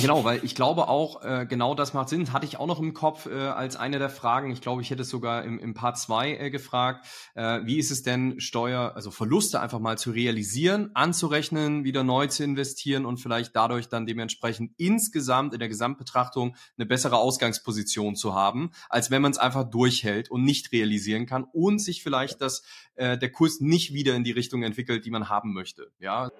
Genau, weil ich glaube auch, äh, genau das macht Sinn. Hatte ich auch noch im Kopf äh, als eine der Fragen. Ich glaube, ich hätte es sogar im, im Part 2 äh, gefragt. Äh, wie ist es denn, Steuer, also Verluste einfach mal zu realisieren, anzurechnen, wieder neu zu investieren und vielleicht dadurch dann dementsprechend insgesamt in der Gesamtbetrachtung eine bessere Ausgangsposition zu haben, als wenn man es einfach durchhält und nicht realisieren kann und sich vielleicht das, äh, der Kurs nicht wieder in die Richtung entwickelt, die man haben möchte. Ja.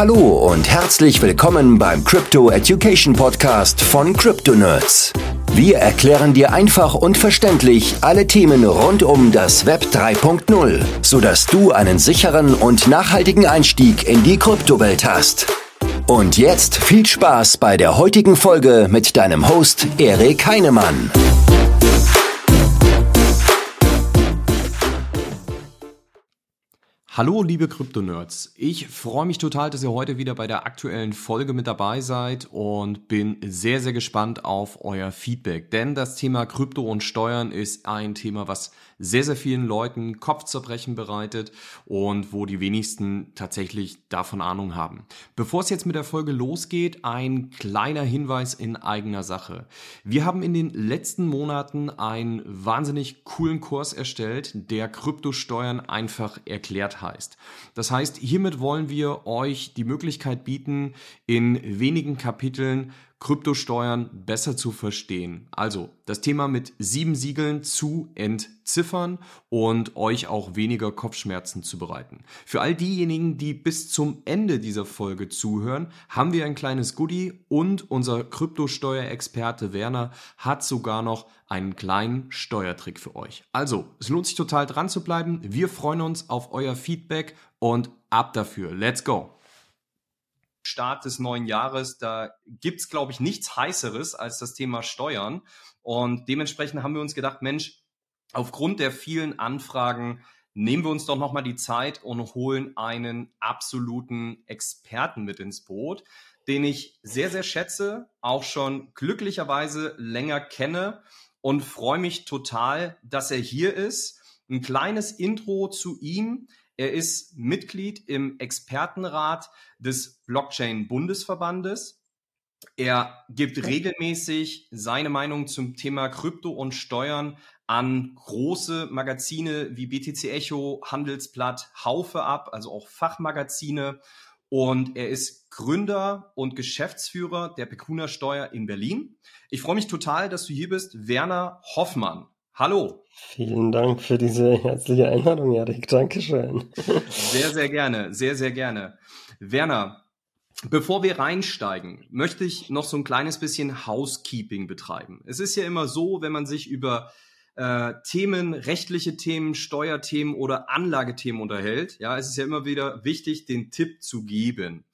Hallo und herzlich willkommen beim Crypto Education Podcast von Crypto Nerds. Wir erklären dir einfach und verständlich alle Themen rund um das Web 3.0, sodass du einen sicheren und nachhaltigen Einstieg in die Kryptowelt hast. Und jetzt viel Spaß bei der heutigen Folge mit deinem Host Erik Heinemann. Hallo, liebe Krypto-Nerds. Ich freue mich total, dass ihr heute wieder bei der aktuellen Folge mit dabei seid und bin sehr, sehr gespannt auf euer Feedback. Denn das Thema Krypto und Steuern ist ein Thema, was sehr, sehr vielen Leuten Kopfzerbrechen bereitet und wo die wenigsten tatsächlich davon Ahnung haben. Bevor es jetzt mit der Folge losgeht, ein kleiner Hinweis in eigener Sache. Wir haben in den letzten Monaten einen wahnsinnig coolen Kurs erstellt, der Kryptosteuern einfach erklärt heißt. Das heißt, hiermit wollen wir euch die Möglichkeit bieten, in wenigen Kapiteln Kryptosteuern besser zu verstehen. Also das Thema mit sieben Siegeln zu entziffern und euch auch weniger Kopfschmerzen zu bereiten. Für all diejenigen, die bis zum Ende dieser Folge zuhören, haben wir ein kleines Goodie und unser Kryptosteuerexperte Werner hat sogar noch einen kleinen Steuertrick für euch. Also, es lohnt sich total dran zu bleiben. Wir freuen uns auf euer Feedback und ab dafür. Let's go! Start des neuen Jahres, da gibt's glaube ich, nichts Heißeres als das Thema Steuern. Und dementsprechend haben wir uns gedacht, Mensch, aufgrund der vielen Anfragen nehmen wir uns doch nochmal die Zeit und holen einen absoluten Experten mit ins Boot, den ich sehr, sehr schätze, auch schon glücklicherweise länger kenne und freue mich total, dass er hier ist. Ein kleines Intro zu ihm. Er ist Mitglied im Expertenrat des Blockchain-Bundesverbandes. Er gibt regelmäßig seine Meinung zum Thema Krypto und Steuern an große Magazine wie BTC Echo, Handelsblatt, Haufe ab, also auch Fachmagazine. Und er ist Gründer und Geschäftsführer der Pekuna Steuer in Berlin. Ich freue mich total, dass du hier bist, Werner Hoffmann. Hallo. Vielen Dank für diese herzliche Einladung, Erik. Dankeschön. Sehr, sehr gerne, sehr, sehr gerne. Werner, bevor wir reinsteigen, möchte ich noch so ein kleines bisschen Housekeeping betreiben. Es ist ja immer so, wenn man sich über äh, Themen, rechtliche Themen, Steuerthemen oder Anlagethemen unterhält, ja, es ist ja immer wieder wichtig, den Tipp zu geben.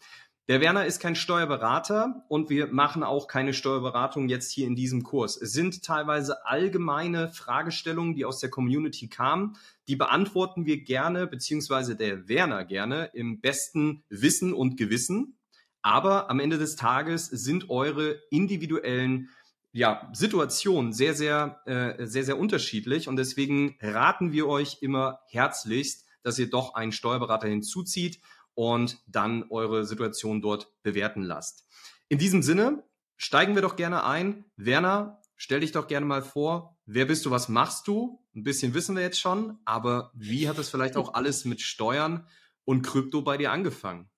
Der Werner ist kein Steuerberater und wir machen auch keine Steuerberatung jetzt hier in diesem Kurs. Es sind teilweise allgemeine Fragestellungen, die aus der Community kamen. Die beantworten wir gerne, beziehungsweise der Werner gerne im besten Wissen und Gewissen. Aber am Ende des Tages sind eure individuellen ja, Situationen sehr, sehr, äh, sehr, sehr unterschiedlich und deswegen raten wir euch immer herzlichst, dass ihr doch einen Steuerberater hinzuzieht und dann eure Situation dort bewerten lasst. In diesem Sinne steigen wir doch gerne ein. Werner, stell dich doch gerne mal vor. Wer bist du? Was machst du? Ein bisschen wissen wir jetzt schon, aber wie hat es vielleicht auch alles mit Steuern und Krypto bei dir angefangen?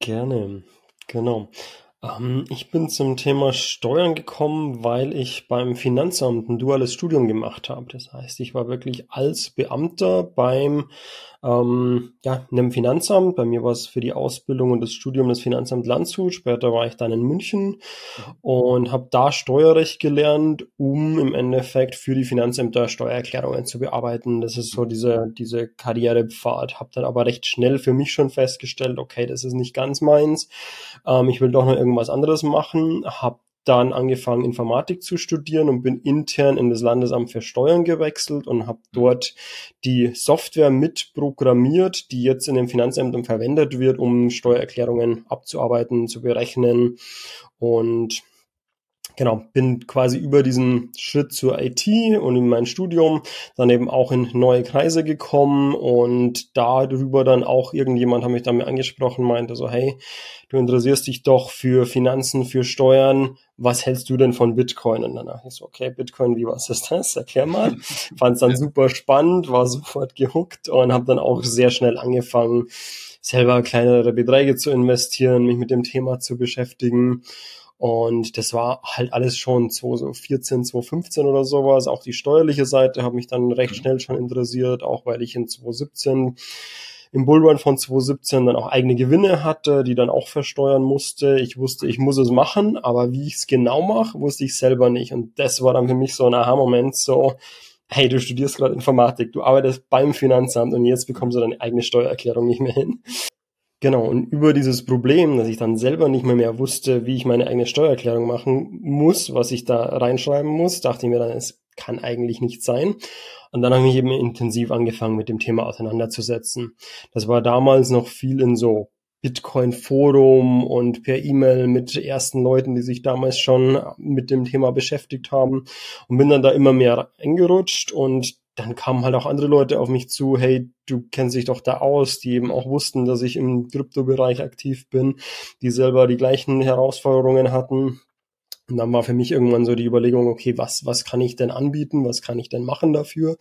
Gerne, genau. Ähm, ich bin zum Thema Steuern gekommen, weil ich beim Finanzamt ein duales Studium gemacht habe. Das heißt, ich war wirklich als Beamter beim ähm, ja, in einem Finanzamt. Bei mir war es für die Ausbildung und das Studium das Finanzamt Landshut. Später war ich dann in München und habe da Steuerrecht gelernt, um im Endeffekt für die Finanzämter Steuererklärungen zu bearbeiten. Das ist so diese, diese Karrierepfad. Habe dann aber recht schnell für mich schon festgestellt, okay, das ist nicht ganz meins. Ähm, ich will doch noch irgendwas anderes machen. Habe dann angefangen, Informatik zu studieren und bin intern in das Landesamt für Steuern gewechselt und habe dort die Software mitprogrammiert, die jetzt in den Finanzämtern verwendet wird, um Steuererklärungen abzuarbeiten, zu berechnen. Und genau, bin quasi über diesen Schritt zur IT und in mein Studium dann eben auch in neue Kreise gekommen und darüber dann auch irgendjemand hat mich dann mir angesprochen, meinte so, hey, du interessierst dich doch für Finanzen, für Steuern, was hältst du denn von Bitcoin? Und dann dachte ich so, okay, Bitcoin, wie was ist das? Erklär mal. Fand es dann super spannend, war sofort gehuckt und habe dann auch sehr schnell angefangen, selber kleinere Beträge zu investieren, mich mit dem Thema zu beschäftigen und das war halt alles schon 2014, 2015 oder sowas. Auch die steuerliche Seite hat mich dann recht mhm. schnell schon interessiert, auch weil ich in 2017 im Bullrun von 2017 dann auch eigene Gewinne hatte, die dann auch versteuern musste. Ich wusste, ich muss es machen, aber wie ich es genau mache, wusste ich selber nicht. Und das war dann für mich so ein Aha-Moment, so, hey, du studierst gerade Informatik, du arbeitest beim Finanzamt und jetzt bekommst du deine eigene Steuererklärung nicht mehr hin. Genau, und über dieses Problem, dass ich dann selber nicht mehr mehr wusste, wie ich meine eigene Steuererklärung machen muss, was ich da reinschreiben muss, dachte ich mir dann, es kann eigentlich nicht sein. Und dann habe ich eben intensiv angefangen, mit dem Thema auseinanderzusetzen. Das war damals noch viel in so Bitcoin-Forum und per E-Mail mit ersten Leuten, die sich damals schon mit dem Thema beschäftigt haben und bin dann da immer mehr eingerutscht und dann kamen halt auch andere Leute auf mich zu, hey, du kennst dich doch da aus, die eben auch wussten, dass ich im Kryptobereich aktiv bin, die selber die gleichen Herausforderungen hatten. Und dann war für mich irgendwann so die Überlegung, okay, was, was kann ich denn anbieten? Was kann ich denn machen dafür?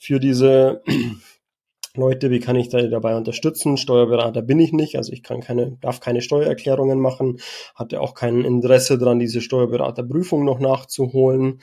Für diese Leute, wie kann ich da dabei unterstützen? Steuerberater bin ich nicht, also ich kann keine, darf keine Steuererklärungen machen, hatte auch kein Interesse daran, diese Steuerberaterprüfung noch nachzuholen.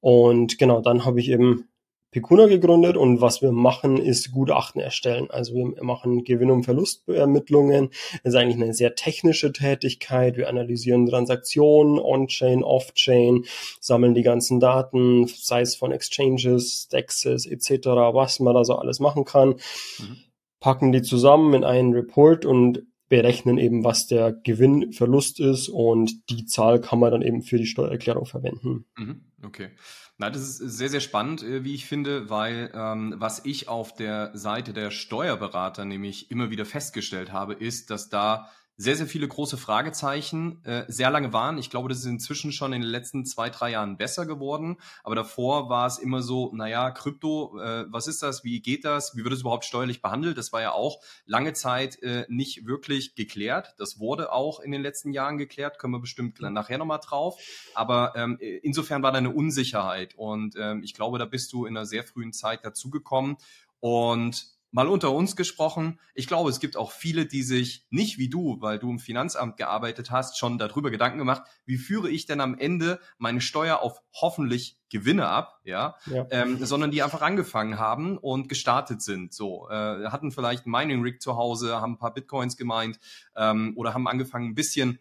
Und genau, dann habe ich eben Picuna gegründet und was wir machen, ist Gutachten erstellen. Also wir machen Gewinn- und Verlustermittlungen. Das ist eigentlich eine sehr technische Tätigkeit. Wir analysieren Transaktionen on-chain, off-chain, sammeln die ganzen Daten, sei es von Exchanges, Dexes etc., was man da so alles machen kann, mhm. packen die zusammen in einen Report und berechnen eben, was der Gewinn-Verlust ist und die Zahl kann man dann eben für die Steuererklärung verwenden. Mhm. Okay. Na, das ist sehr, sehr spannend, äh, wie ich finde, weil ähm, was ich auf der Seite der Steuerberater nämlich immer wieder festgestellt habe, ist, dass da sehr, sehr viele große Fragezeichen äh, sehr lange waren. Ich glaube, das ist inzwischen schon in den letzten zwei, drei Jahren besser geworden. Aber davor war es immer so, naja, Krypto, äh, was ist das? Wie geht das? Wie wird es überhaupt steuerlich behandelt? Das war ja auch lange Zeit äh, nicht wirklich geklärt. Das wurde auch in den letzten Jahren geklärt, können wir bestimmt nachher nochmal drauf. Aber ähm, insofern war da eine Unsicherheit. Und ähm, ich glaube, da bist du in einer sehr frühen Zeit dazugekommen. Und mal unter uns gesprochen, ich glaube, es gibt auch viele, die sich nicht wie du, weil du im Finanzamt gearbeitet hast, schon darüber Gedanken gemacht, wie führe ich denn am Ende meine Steuer auf hoffentlich Gewinne ab, ja, ja. Ähm, sondern die einfach angefangen haben und gestartet sind. So, äh, hatten vielleicht ein Mining Rig zu Hause, haben ein paar Bitcoins gemeint ähm, oder haben angefangen ein bisschen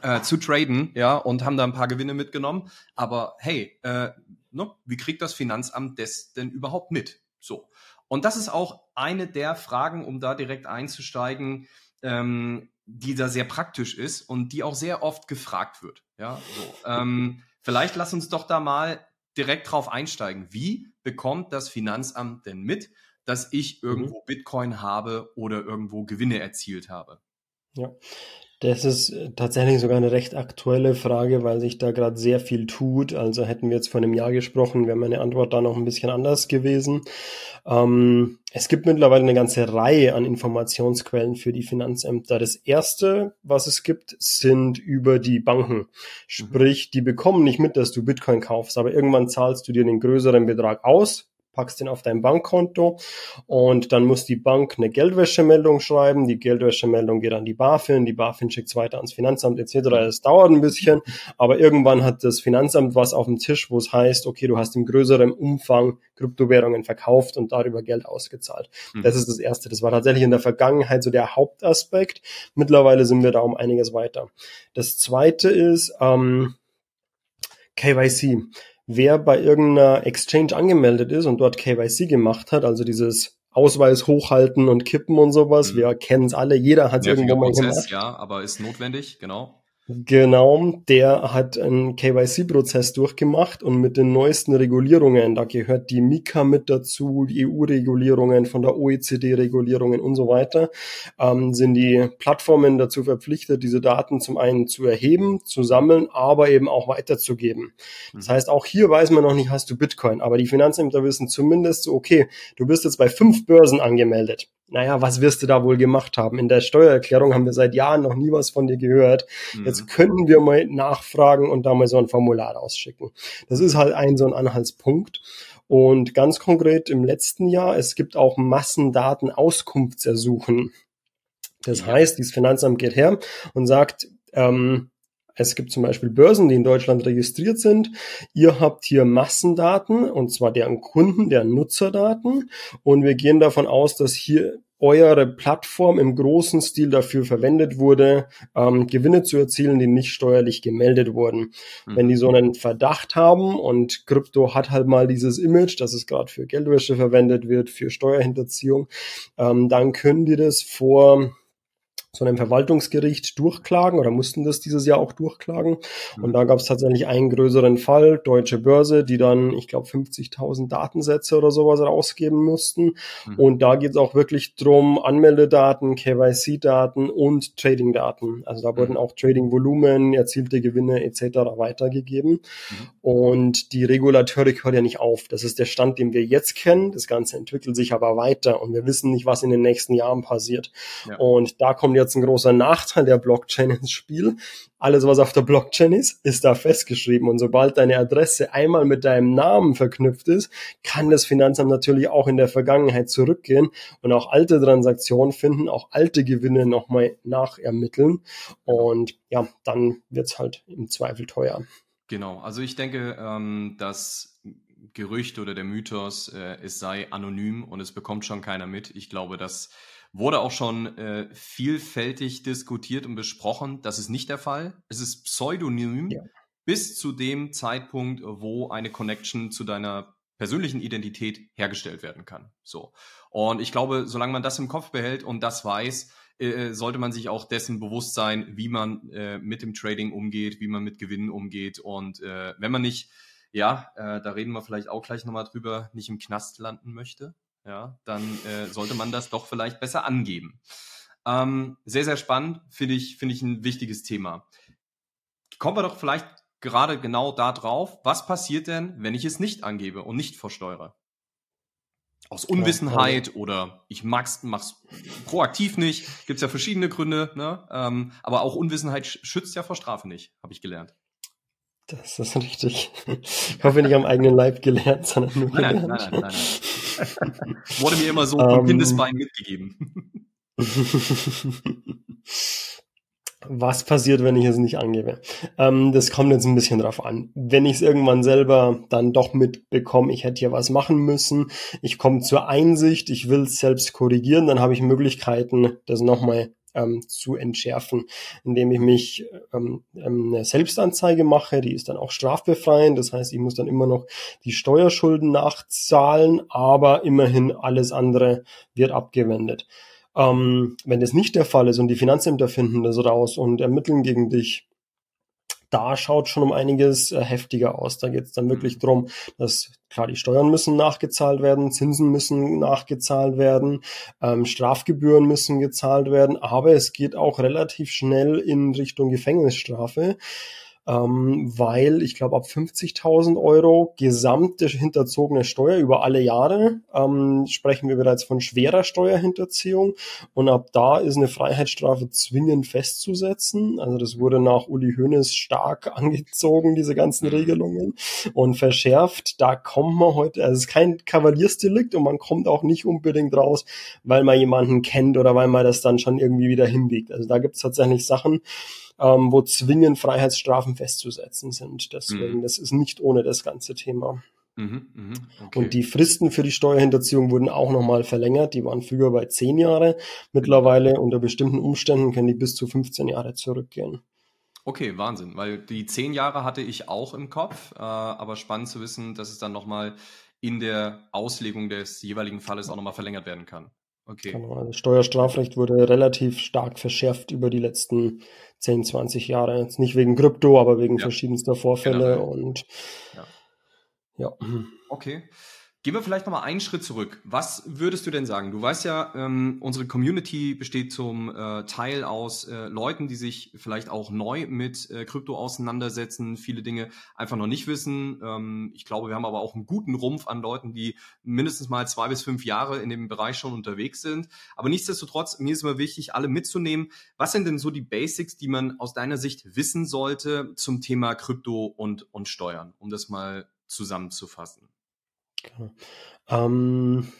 äh, zu traden, ja, und haben da ein paar Gewinne mitgenommen. Aber hey, äh, ne, wie kriegt das Finanzamt das denn überhaupt mit? So. Und das ist auch eine der Fragen, um da direkt einzusteigen, ähm, die da sehr praktisch ist und die auch sehr oft gefragt wird. Ja, so. ähm, vielleicht lass uns doch da mal direkt drauf einsteigen. Wie bekommt das Finanzamt denn mit, dass ich irgendwo mhm. Bitcoin habe oder irgendwo Gewinne erzielt habe? Ja, das ist äh, tatsächlich sogar eine recht aktuelle Frage, weil sich da gerade sehr viel tut. Also hätten wir jetzt vor einem Jahr gesprochen, wäre meine Antwort da noch ein bisschen anders gewesen. Ähm, es gibt mittlerweile eine ganze Reihe an Informationsquellen für die Finanzämter. Das erste, was es gibt, sind über die Banken. Sprich, die bekommen nicht mit, dass du Bitcoin kaufst, aber irgendwann zahlst du dir den größeren Betrag aus, packst den auf dein Bankkonto und dann muss die Bank eine Geldwäschemeldung schreiben. Die Geldwäschemeldung geht an die BaFin, die BaFin schickt es weiter ans Finanzamt etc. Es dauert ein bisschen, aber irgendwann hat das Finanzamt was auf dem Tisch, wo es heißt, okay, du hast im größeren Umfang Kryptowährungen verkauft und darüber Geld ausgezahlt. Mhm. Das ist das Erste. Das war tatsächlich in der Vergangenheit so der Hauptaspekt. Mittlerweile sind wir da um einiges weiter. Das Zweite ist ähm, KYC wer bei irgendeiner Exchange angemeldet ist und dort KYC gemacht hat, also dieses Ausweis hochhalten und kippen und sowas, mhm. wir kennen es alle, jeder hat es irgendwo mal Prozess, gemacht. Ja, aber ist notwendig, genau. Genau, der hat einen KYC-Prozess durchgemacht und mit den neuesten Regulierungen, da gehört die Mika mit dazu, die EU-Regulierungen von der OECD-Regulierungen und so weiter, ähm, sind die Plattformen dazu verpflichtet, diese Daten zum einen zu erheben, zu sammeln, aber eben auch weiterzugeben. Das mhm. heißt, auch hier weiß man noch nicht, hast du Bitcoin, aber die Finanzämter wissen zumindest so, okay, du bist jetzt bei fünf Börsen angemeldet naja, was wirst du da wohl gemacht haben? In der Steuererklärung haben wir seit Jahren noch nie was von dir gehört. Mhm. Jetzt könnten wir mal nachfragen und da mal so ein Formular rausschicken. Das ist halt ein so ein Anhaltspunkt. Und ganz konkret im letzten Jahr, es gibt auch Massendatenauskunftsersuchen. Das heißt, dieses Finanzamt geht her und sagt, ähm, es gibt zum Beispiel Börsen, die in Deutschland registriert sind. Ihr habt hier Massendaten, und zwar deren Kunden, deren Nutzerdaten. Und wir gehen davon aus, dass hier eure Plattform im großen Stil dafür verwendet wurde, ähm, Gewinne zu erzielen, die nicht steuerlich gemeldet wurden. Mhm. Wenn die so einen Verdacht haben und Krypto hat halt mal dieses Image, dass es gerade für Geldwäsche verwendet wird, für Steuerhinterziehung, ähm, dann können die das vor so einem Verwaltungsgericht durchklagen oder mussten das dieses Jahr auch durchklagen. Und mhm. da gab es tatsächlich einen größeren Fall, Deutsche Börse, die dann, ich glaube, 50.000 Datensätze oder sowas rausgeben mussten. Mhm. Und da geht es auch wirklich drum Anmeldedaten, KYC-Daten und Trading-Daten. Also da wurden mhm. auch Trading-Volumen, erzielte Gewinne etc. weitergegeben. Mhm. Und die Regulatorik hört ja nicht auf. Das ist der Stand, den wir jetzt kennen. Das Ganze entwickelt sich aber weiter und wir wissen nicht, was in den nächsten Jahren passiert. Ja. Und da kommt jetzt ein großer Nachteil der Blockchain ins Spiel. Alles, was auf der Blockchain ist, ist da festgeschrieben. Und sobald deine Adresse einmal mit deinem Namen verknüpft ist, kann das Finanzamt natürlich auch in der Vergangenheit zurückgehen und auch alte Transaktionen finden, auch alte Gewinne nochmal nachermitteln. Und ja, dann wird's halt im Zweifel teuer. Genau, also ich denke, ähm, das Gerücht oder der Mythos, äh, es sei anonym und es bekommt schon keiner mit. Ich glaube, dass Wurde auch schon äh, vielfältig diskutiert und besprochen. Das ist nicht der Fall. Es ist pseudonym ja. bis zu dem Zeitpunkt, wo eine Connection zu deiner persönlichen Identität hergestellt werden kann. So. Und ich glaube, solange man das im Kopf behält und das weiß, äh, sollte man sich auch dessen bewusst sein, wie man äh, mit dem Trading umgeht, wie man mit Gewinnen umgeht. Und äh, wenn man nicht, ja, äh, da reden wir vielleicht auch gleich nochmal drüber, nicht im Knast landen möchte, ja, dann äh, sollte man das doch vielleicht besser angeben. Ähm, sehr, sehr spannend, finde ich, finde ich ein wichtiges Thema. Kommen wir doch vielleicht gerade genau da drauf. Was passiert denn, wenn ich es nicht angebe und nicht versteuere? Aus Unwissenheit ja, oder ich mag's, mach's proaktiv nicht. Gibt's ja verschiedene Gründe, ne? Ähm, aber auch Unwissenheit schützt ja vor Strafe nicht, habe ich gelernt. Das ist richtig. Ich hoffe nicht am eigenen Leib gelernt, sondern nur nein, gelernt. Nein, nein, nein, nein. Wurde mir immer so vom um, Kindesbein mitgegeben. Was passiert, wenn ich es nicht angebe? Ähm, das kommt jetzt ein bisschen drauf an. Wenn ich es irgendwann selber dann doch mitbekomme, ich hätte hier was machen müssen, ich komme zur Einsicht, ich will es selbst korrigieren, dann habe ich Möglichkeiten, das nochmal ähm, zu entschärfen, indem ich mich ähm, ähm, eine Selbstanzeige mache, die ist dann auch strafbefreiend, das heißt, ich muss dann immer noch die Steuerschulden nachzahlen, aber immerhin alles andere wird abgewendet. Ähm, wenn das nicht der Fall ist und die Finanzämter finden das raus und ermitteln gegen dich, da schaut schon um einiges äh, heftiger aus. Da geht es dann wirklich drum, dass klar die Steuern müssen nachgezahlt werden, Zinsen müssen nachgezahlt werden, ähm, Strafgebühren müssen gezahlt werden, aber es geht auch relativ schnell in Richtung Gefängnisstrafe ähm, weil ich glaube ab 50.000 Euro gesamte hinterzogene Steuer über alle Jahre ähm, sprechen wir bereits von schwerer Steuerhinterziehung und ab da ist eine Freiheitsstrafe zwingend festzusetzen. Also das wurde nach Uli Hoeneß stark angezogen, diese ganzen mhm. Regelungen und verschärft. Da kommt man heute, also es ist kein Kavaliersdelikt und man kommt auch nicht unbedingt raus, weil man jemanden kennt oder weil man das dann schon irgendwie wieder hinbiegt. Also da gibt es tatsächlich Sachen, ähm, wo zwingend Freiheitsstrafen festzusetzen sind. Deswegen, mhm. das ist nicht ohne das ganze Thema. Mhm, mh, okay. Und die Fristen für die Steuerhinterziehung wurden auch nochmal verlängert. Die waren früher bei zehn Jahre. Mittlerweile unter bestimmten Umständen können die bis zu 15 Jahre zurückgehen. Okay, Wahnsinn, weil die zehn Jahre hatte ich auch im Kopf, äh, aber spannend zu wissen, dass es dann nochmal in der Auslegung des jeweiligen Falles auch nochmal verlängert werden kann. Okay. Genau, also Steuerstrafrecht wurde relativ stark verschärft über die letzten 10, 20 Jahre. Jetzt nicht wegen Krypto, aber wegen ja. verschiedenster Vorfälle genau. und ja. ja. Okay. Gehen wir vielleicht nochmal einen Schritt zurück. Was würdest du denn sagen? Du weißt ja, ähm, unsere Community besteht zum äh, Teil aus äh, Leuten, die sich vielleicht auch neu mit äh, Krypto auseinandersetzen, viele Dinge einfach noch nicht wissen. Ähm, ich glaube, wir haben aber auch einen guten Rumpf an Leuten, die mindestens mal zwei bis fünf Jahre in dem Bereich schon unterwegs sind. Aber nichtsdestotrotz, mir ist immer wichtig, alle mitzunehmen. Was sind denn so die Basics, die man aus deiner Sicht wissen sollte zum Thema Krypto und, und Steuern, um das mal zusammenzufassen? Ähm,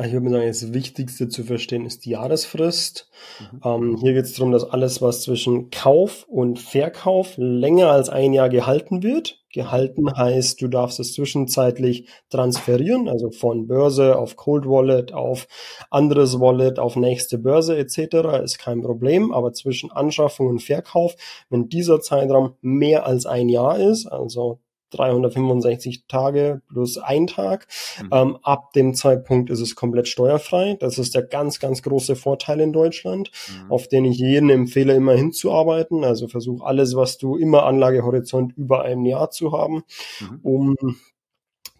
ich würde sagen, das Wichtigste zu verstehen ist die Jahresfrist. Mhm. Ähm, hier geht es darum, dass alles, was zwischen Kauf und Verkauf länger als ein Jahr gehalten wird. Gehalten heißt, du darfst es zwischenzeitlich transferieren, also von Börse auf Cold Wallet, auf anderes Wallet, auf nächste Börse etc. ist kein Problem. Aber zwischen Anschaffung und Verkauf, wenn dieser Zeitraum mehr als ein Jahr ist, also 365 Tage plus ein Tag. Mhm. Ähm, ab dem Zeitpunkt ist es komplett steuerfrei. Das ist der ganz, ganz große Vorteil in Deutschland, mhm. auf den ich jeden empfehle, immer hinzuarbeiten. Also versuch alles, was du immer Anlagehorizont über einem Jahr zu haben, mhm. um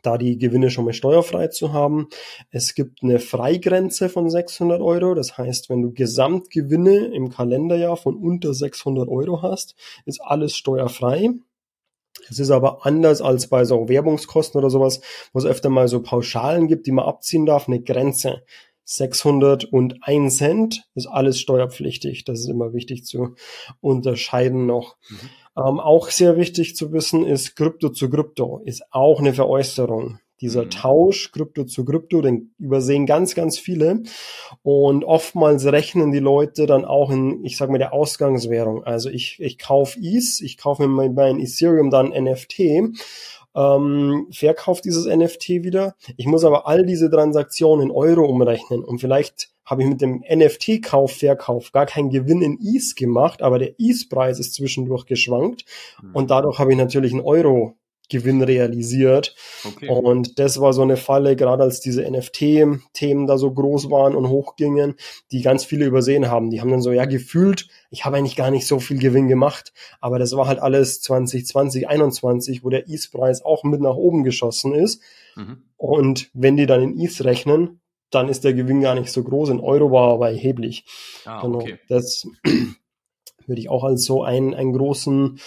da die Gewinne schon mal steuerfrei zu haben. Es gibt eine Freigrenze von 600 Euro. Das heißt, wenn du Gesamtgewinne im Kalenderjahr von unter 600 Euro hast, ist alles steuerfrei. Es ist aber anders als bei so Werbungskosten oder sowas, wo es öfter mal so Pauschalen gibt, die man abziehen darf, eine Grenze. 601 Cent ist alles steuerpflichtig. Das ist immer wichtig zu unterscheiden noch. Mhm. Ähm, auch sehr wichtig zu wissen ist, Krypto zu Krypto ist auch eine Veräußerung. Dieser mhm. Tausch Krypto zu Krypto, den übersehen ganz, ganz viele. Und oftmals rechnen die Leute dann auch in, ich sage mal, der Ausgangswährung. Also ich, ich kaufe ETH, ich kaufe mir mein, mein Ethereum dann NFT ähm, verkaufe dieses NFT wieder. Ich muss aber all diese Transaktionen in Euro umrechnen und vielleicht habe ich mit dem NFT-Kauf, Verkauf gar keinen Gewinn in ETH gemacht, aber der ETH-Preis ist zwischendurch geschwankt mhm. und dadurch habe ich natürlich einen Euro Gewinn realisiert. Okay. Und das war so eine Falle, gerade als diese NFT-Themen da so groß waren und hochgingen, die ganz viele übersehen haben. Die haben dann so, ja, gefühlt, ich habe eigentlich gar nicht so viel Gewinn gemacht, aber das war halt alles 2020, 2021, wo der ETH-Preis auch mit nach oben geschossen ist. Mhm. Und wenn die dann in ETH rechnen, dann ist der Gewinn gar nicht so groß. In Euro war er aber erheblich. Ah, genau. Okay. Das würde ich auch als so einen, einen großen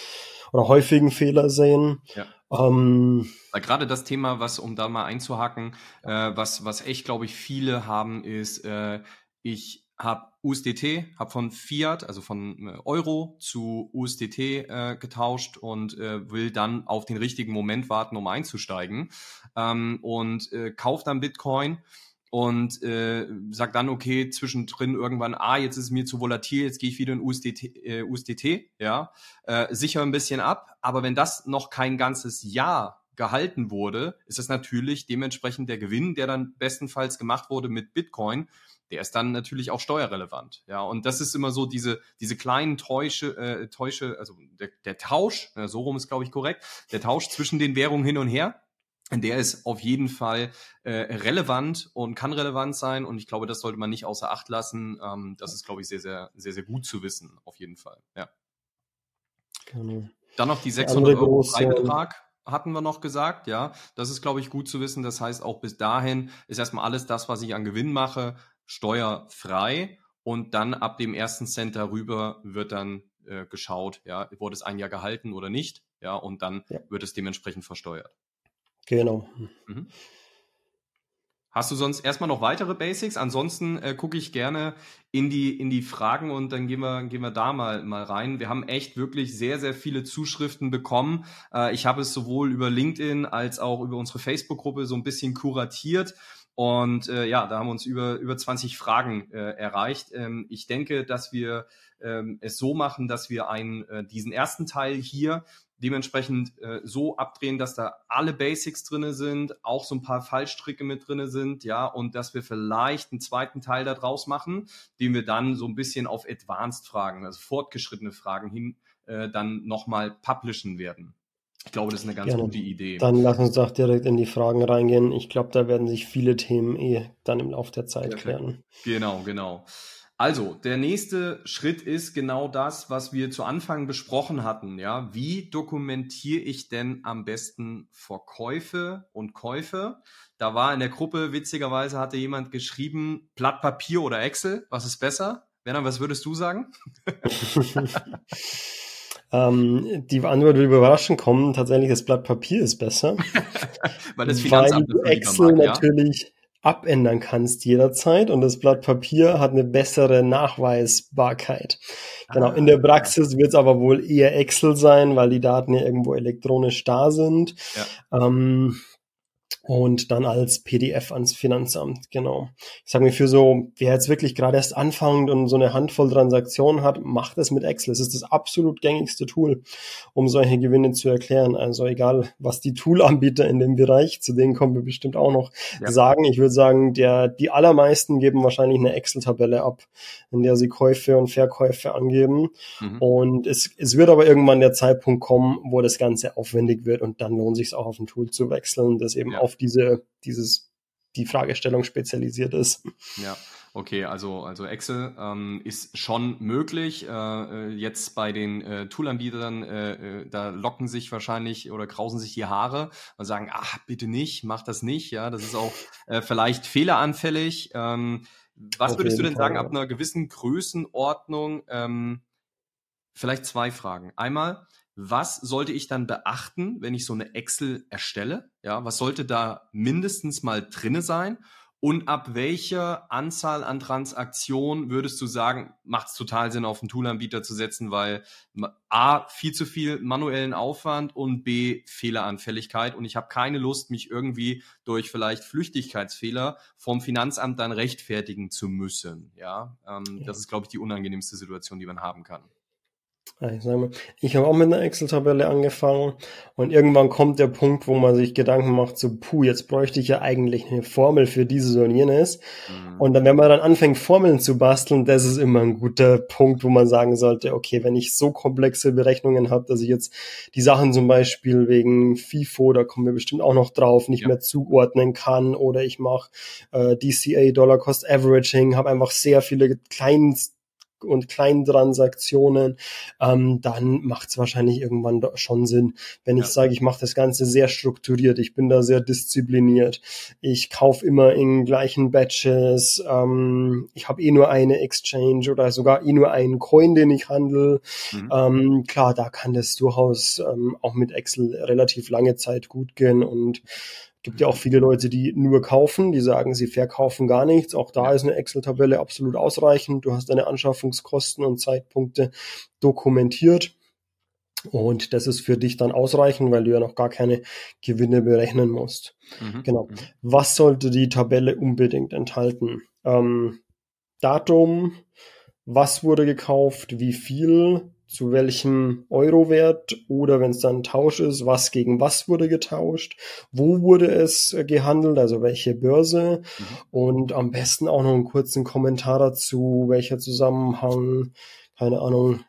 oder häufigen Fehler sehen. Ja. Ähm, Gerade das Thema, was, um da mal einzuhaken, äh, was, was echt, glaube ich, viele haben, ist, äh, ich habe USDT, habe von Fiat, also von äh, Euro zu USDT äh, getauscht und äh, will dann auf den richtigen Moment warten, um einzusteigen. Ähm, und äh, kaufe dann Bitcoin und äh, sag dann, okay, zwischendrin irgendwann, ah, jetzt ist es mir zu volatil, jetzt gehe ich wieder in USDT, äh, USDT ja, äh, sicher ein bisschen ab. Aber wenn das noch kein ganzes Jahr gehalten wurde, ist es natürlich dementsprechend der Gewinn, der dann bestenfalls gemacht wurde mit Bitcoin, der ist dann natürlich auch steuerrelevant. Ja, und das ist immer so diese, diese kleinen Täusche, äh, Täusche, also der, der Tausch, äh, so rum ist, glaube ich, korrekt, der Tausch zwischen den Währungen hin und her der ist auf jeden Fall äh, relevant und kann relevant sein. Und ich glaube, das sollte man nicht außer Acht lassen. Ähm, das ist, glaube ich, sehr, sehr, sehr, sehr gut zu wissen, auf jeden Fall. Ja. Genau. Dann noch die 600 Euro Freibetrag hatten wir noch gesagt, ja. Das ist, glaube ich, gut zu wissen. Das heißt, auch bis dahin ist erstmal alles das, was ich an Gewinn mache, steuerfrei. Und dann ab dem ersten Cent darüber wird dann äh, geschaut, ja, wurde es ein Jahr gehalten oder nicht, ja, und dann ja. wird es dementsprechend versteuert. Genau. Mhm. Hast du sonst erstmal noch weitere Basics? Ansonsten äh, gucke ich gerne in die, in die Fragen und dann gehen wir, gehen wir da mal, mal rein. Wir haben echt wirklich sehr, sehr viele Zuschriften bekommen. Äh, ich habe es sowohl über LinkedIn als auch über unsere Facebook-Gruppe so ein bisschen kuratiert. Und äh, ja, da haben uns über, über 20 Fragen äh, erreicht. Ähm, ich denke, dass wir ähm, es so machen, dass wir einen, äh, diesen ersten Teil hier dementsprechend äh, so abdrehen, dass da alle Basics drinne sind, auch so ein paar Fallstricke mit drinne sind, ja, und dass wir vielleicht einen zweiten Teil daraus machen, den wir dann so ein bisschen auf Advanced Fragen, also fortgeschrittene Fragen hin, äh, dann nochmal publishen werden. Ich glaube, das ist eine ganz Gerne. gute Idee. Dann lass uns doch direkt in die Fragen reingehen. Ich glaube, da werden sich viele Themen eh dann im Laufe der Zeit Perfekt. klären. Genau, genau. Also, der nächste Schritt ist genau das, was wir zu Anfang besprochen hatten. Ja, wie dokumentiere ich denn am besten Verkäufe und Käufe? Da war in der Gruppe, witzigerweise hatte jemand geschrieben, Blatt Papier oder Excel, was ist besser? Werner, was würdest du sagen? ähm, die Antwort wird überraschend kommen. Tatsächlich, das Blatt Papier ist besser. weil das Finanzamt weil Excel mag, natürlich ja? abändern kannst jederzeit und das Blatt Papier hat eine bessere Nachweisbarkeit. Genau, in der ah. Praxis wird es aber wohl eher Excel sein, weil die Daten ja irgendwo elektronisch da sind. Ja. Ähm, und dann als PDF ans Finanzamt, genau. Ich sage mir für so, wer jetzt wirklich gerade erst anfängt und so eine Handvoll Transaktionen hat, macht es mit Excel. Es ist das absolut gängigste Tool, um solche Gewinne zu erklären. Also egal, was die Toolanbieter in dem Bereich, zu denen kommen wir bestimmt auch noch, ja. sagen. Ich würde sagen, der, die allermeisten geben wahrscheinlich eine Excel-Tabelle ab, in der sie Käufe und Verkäufe angeben. Mhm. Und es, es wird aber irgendwann der Zeitpunkt kommen, wo das Ganze aufwendig wird und dann lohnt sich auch auf ein Tool zu wechseln, das eben ja. Auf diese, dieses, die Fragestellung spezialisiert ist. Ja. Okay, also, also Excel ähm, ist schon möglich. Äh, äh, jetzt bei den äh, Toolanbietern, äh, äh, da locken sich wahrscheinlich oder krausen sich die Haare und sagen, ach, bitte nicht, mach das nicht. Ja, das ist auch äh, vielleicht fehleranfällig. Ähm, was Auf würdest du denn Fall, sagen, ab einer gewissen Größenordnung? Ähm, vielleicht zwei Fragen. Einmal, was sollte ich dann beachten, wenn ich so eine Excel erstelle? Ja, was sollte da mindestens mal drinne sein? Und ab welcher Anzahl an Transaktionen würdest du sagen, macht es total Sinn, auf einen Toolanbieter zu setzen, weil A, viel zu viel manuellen Aufwand und B, Fehleranfälligkeit. Und ich habe keine Lust, mich irgendwie durch vielleicht Flüchtigkeitsfehler vom Finanzamt dann rechtfertigen zu müssen. Ja, ähm, ja. das ist, glaube ich, die unangenehmste Situation, die man haben kann. Ich, sag mal, ich habe auch mit einer Excel-Tabelle angefangen und irgendwann kommt der Punkt, wo man sich Gedanken macht, so, puh, jetzt bräuchte ich ja eigentlich eine Formel für dieses und jenes. Mhm. Und dann, wenn man dann anfängt, Formeln zu basteln, das ist immer ein guter Punkt, wo man sagen sollte, okay, wenn ich so komplexe Berechnungen habe, dass ich jetzt die Sachen zum Beispiel wegen FIFO, da kommen wir bestimmt auch noch drauf, nicht ja. mehr zuordnen kann oder ich mache äh, DCA, Dollar Cost Averaging, habe einfach sehr viele Kleinst und kleinen Transaktionen, ähm, dann macht es wahrscheinlich irgendwann schon Sinn. Wenn ja. ich sage, ich mache das Ganze sehr strukturiert, ich bin da sehr diszipliniert, ich kaufe immer in gleichen Batches, ähm, ich habe eh nur eine Exchange oder sogar eh nur einen Coin, den ich handle. Mhm. Ähm, klar, da kann das durchaus ähm, auch mit Excel relativ lange Zeit gut gehen und Gibt ja auch viele Leute, die nur kaufen, die sagen, sie verkaufen gar nichts. Auch da ist eine Excel-Tabelle absolut ausreichend. Du hast deine Anschaffungskosten und Zeitpunkte dokumentiert. Und das ist für dich dann ausreichend, weil du ja noch gar keine Gewinne berechnen musst. Mhm. Genau. Mhm. Was sollte die Tabelle unbedingt enthalten? Ähm, Datum, was wurde gekauft, wie viel, zu welchem Eurowert oder wenn es dann Tausch ist, was gegen was wurde getauscht, wo wurde es äh, gehandelt, also welche Börse mhm. und am besten auch noch einen kurzen Kommentar dazu, welcher Zusammenhang, keine Ahnung,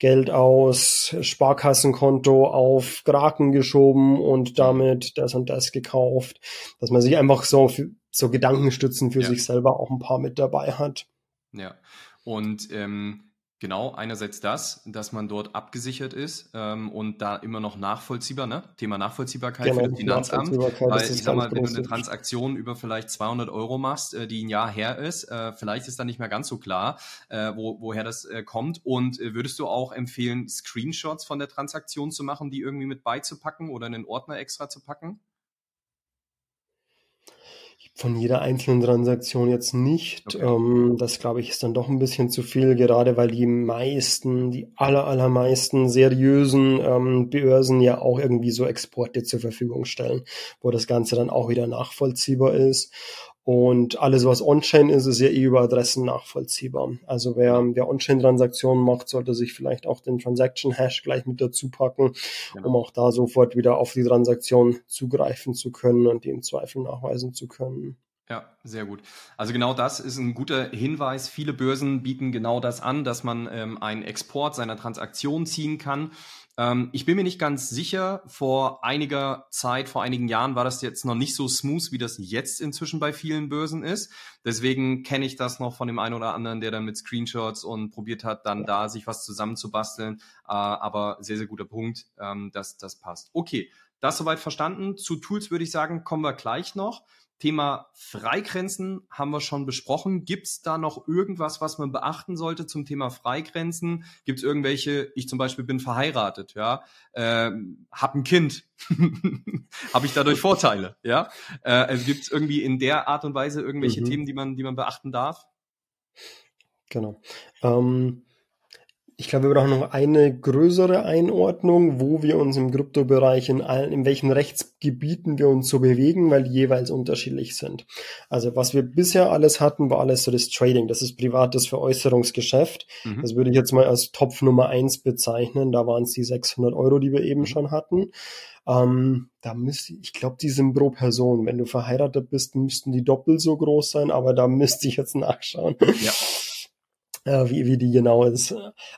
Geld aus Sparkassenkonto auf Kraken geschoben und damit das und das gekauft, dass man sich einfach so, so Gedankenstützen für ja. sich selber auch ein paar mit dabei hat. Ja, und ähm Genau, einerseits das, dass man dort abgesichert ist ähm, und da immer noch nachvollziehbar, ne? Thema Nachvollziehbarkeit genau, für das Finanzamt. Weil ich sag mal, wenn du eine Transaktion über vielleicht 200 Euro machst, äh, die ein Jahr her ist, äh, vielleicht ist da nicht mehr ganz so klar, äh, wo, woher das äh, kommt. Und äh, würdest du auch empfehlen, Screenshots von der Transaktion zu machen, die irgendwie mit beizupacken oder in einen Ordner extra zu packen? Von jeder einzelnen Transaktion jetzt nicht. Okay. Ähm, das glaube ich ist dann doch ein bisschen zu viel, gerade weil die meisten, die aller, allermeisten seriösen ähm, Börsen ja auch irgendwie so Exporte zur Verfügung stellen, wo das Ganze dann auch wieder nachvollziehbar ist. Und alles, was On-Chain ist, ist ja eh über Adressen nachvollziehbar. Also wer, wer On-Chain-Transaktionen macht, sollte sich vielleicht auch den Transaction-Hash gleich mit dazu packen, genau. um auch da sofort wieder auf die Transaktion zugreifen zu können und die im Zweifel nachweisen zu können. Ja, sehr gut. Also genau das ist ein guter Hinweis. Viele Börsen bieten genau das an, dass man ähm, einen Export seiner Transaktion ziehen kann. Ähm, ich bin mir nicht ganz sicher, vor einiger Zeit, vor einigen Jahren war das jetzt noch nicht so smooth, wie das jetzt inzwischen bei vielen Börsen ist. Deswegen kenne ich das noch von dem einen oder anderen, der dann mit Screenshots und probiert hat, dann da sich was zusammenzubasteln. Äh, aber sehr, sehr guter Punkt, ähm, dass das passt. Okay, das soweit verstanden. Zu Tools würde ich sagen, kommen wir gleich noch. Thema Freigrenzen haben wir schon besprochen. Gibt es da noch irgendwas, was man beachten sollte zum Thema Freigrenzen? Gibt es irgendwelche, ich zum Beispiel bin verheiratet, ja, äh, hab ein Kind, habe ich dadurch Vorteile, ja? Äh, also gibt es irgendwie in der Art und Weise irgendwelche mhm. Themen, die man, die man beachten darf? Genau. Ähm, ich glaube, wir brauchen noch eine größere Einordnung, wo wir uns im Kryptobereich in allen, in welchen Rechtsgebieten wir uns so bewegen, weil die jeweils unterschiedlich sind. Also was wir bisher alles hatten, war alles so das Trading. Das ist privates Veräußerungsgeschäft. Mhm. Das würde ich jetzt mal als Topf Nummer eins bezeichnen. Da waren es die 600 Euro, die wir eben mhm. schon hatten. Ähm, da müsste, ich glaube, die sind pro Person. Wenn du verheiratet bist, müssten die doppelt so groß sein, aber da müsste ich jetzt nachschauen. Ja äh, wie, wie die genau ist.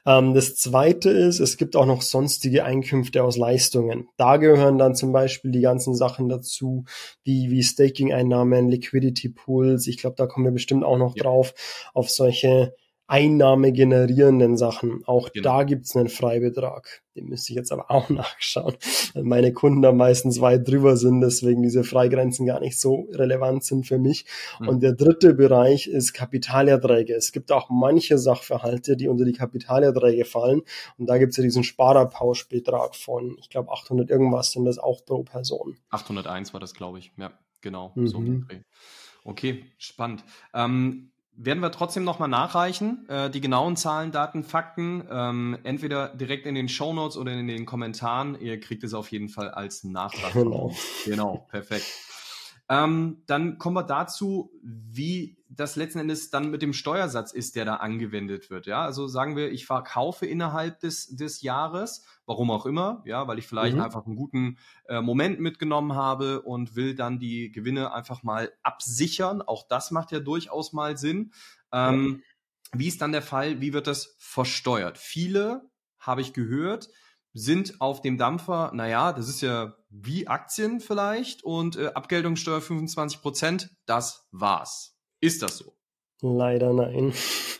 Ähm, das zweite ist, es gibt auch noch sonstige Einkünfte aus Leistungen. Da gehören dann zum Beispiel die ganzen Sachen dazu, wie, wie Staking-Einnahmen, Liquidity Pools. Ich glaube, da kommen wir bestimmt auch noch ja. drauf, auf solche Einnahme generierenden Sachen. Auch genau. da gibt's einen Freibetrag. Den müsste ich jetzt aber auch nachschauen, weil meine Kunden da meistens weit drüber sind, deswegen diese Freigrenzen gar nicht so relevant sind für mich. Mhm. Und der dritte Bereich ist Kapitalerträge. Es gibt auch manche Sachverhalte, die unter die Kapitalerträge fallen. Und da gibt's ja diesen Sparerpauschbetrag von, ich glaube, 800 irgendwas sind das auch pro Person. 801 war das, glaube ich. Ja, genau. Mhm. So okay, spannend. Ähm, werden wir trotzdem nochmal nachreichen. Äh, die genauen Zahlen, Daten, Fakten, ähm, entweder direkt in den Show Notes oder in den Kommentaren. Ihr kriegt es auf jeden Fall als Nachtrag. Genau. Genau, perfekt. Ähm, dann kommen wir dazu, wie das letzten Endes dann mit dem Steuersatz ist, der da angewendet wird. Ja, also sagen wir, ich verkaufe innerhalb des, des Jahres, warum auch immer, ja, weil ich vielleicht mhm. einfach einen guten äh, Moment mitgenommen habe und will dann die Gewinne einfach mal absichern. Auch das macht ja durchaus mal Sinn. Ähm, ja. Wie ist dann der Fall? Wie wird das versteuert? Viele, habe ich gehört, sind auf dem Dampfer, naja, das ist ja wie Aktien vielleicht und äh, Abgeltungssteuer 25 Prozent, das war's. Ist das so? Leider nein.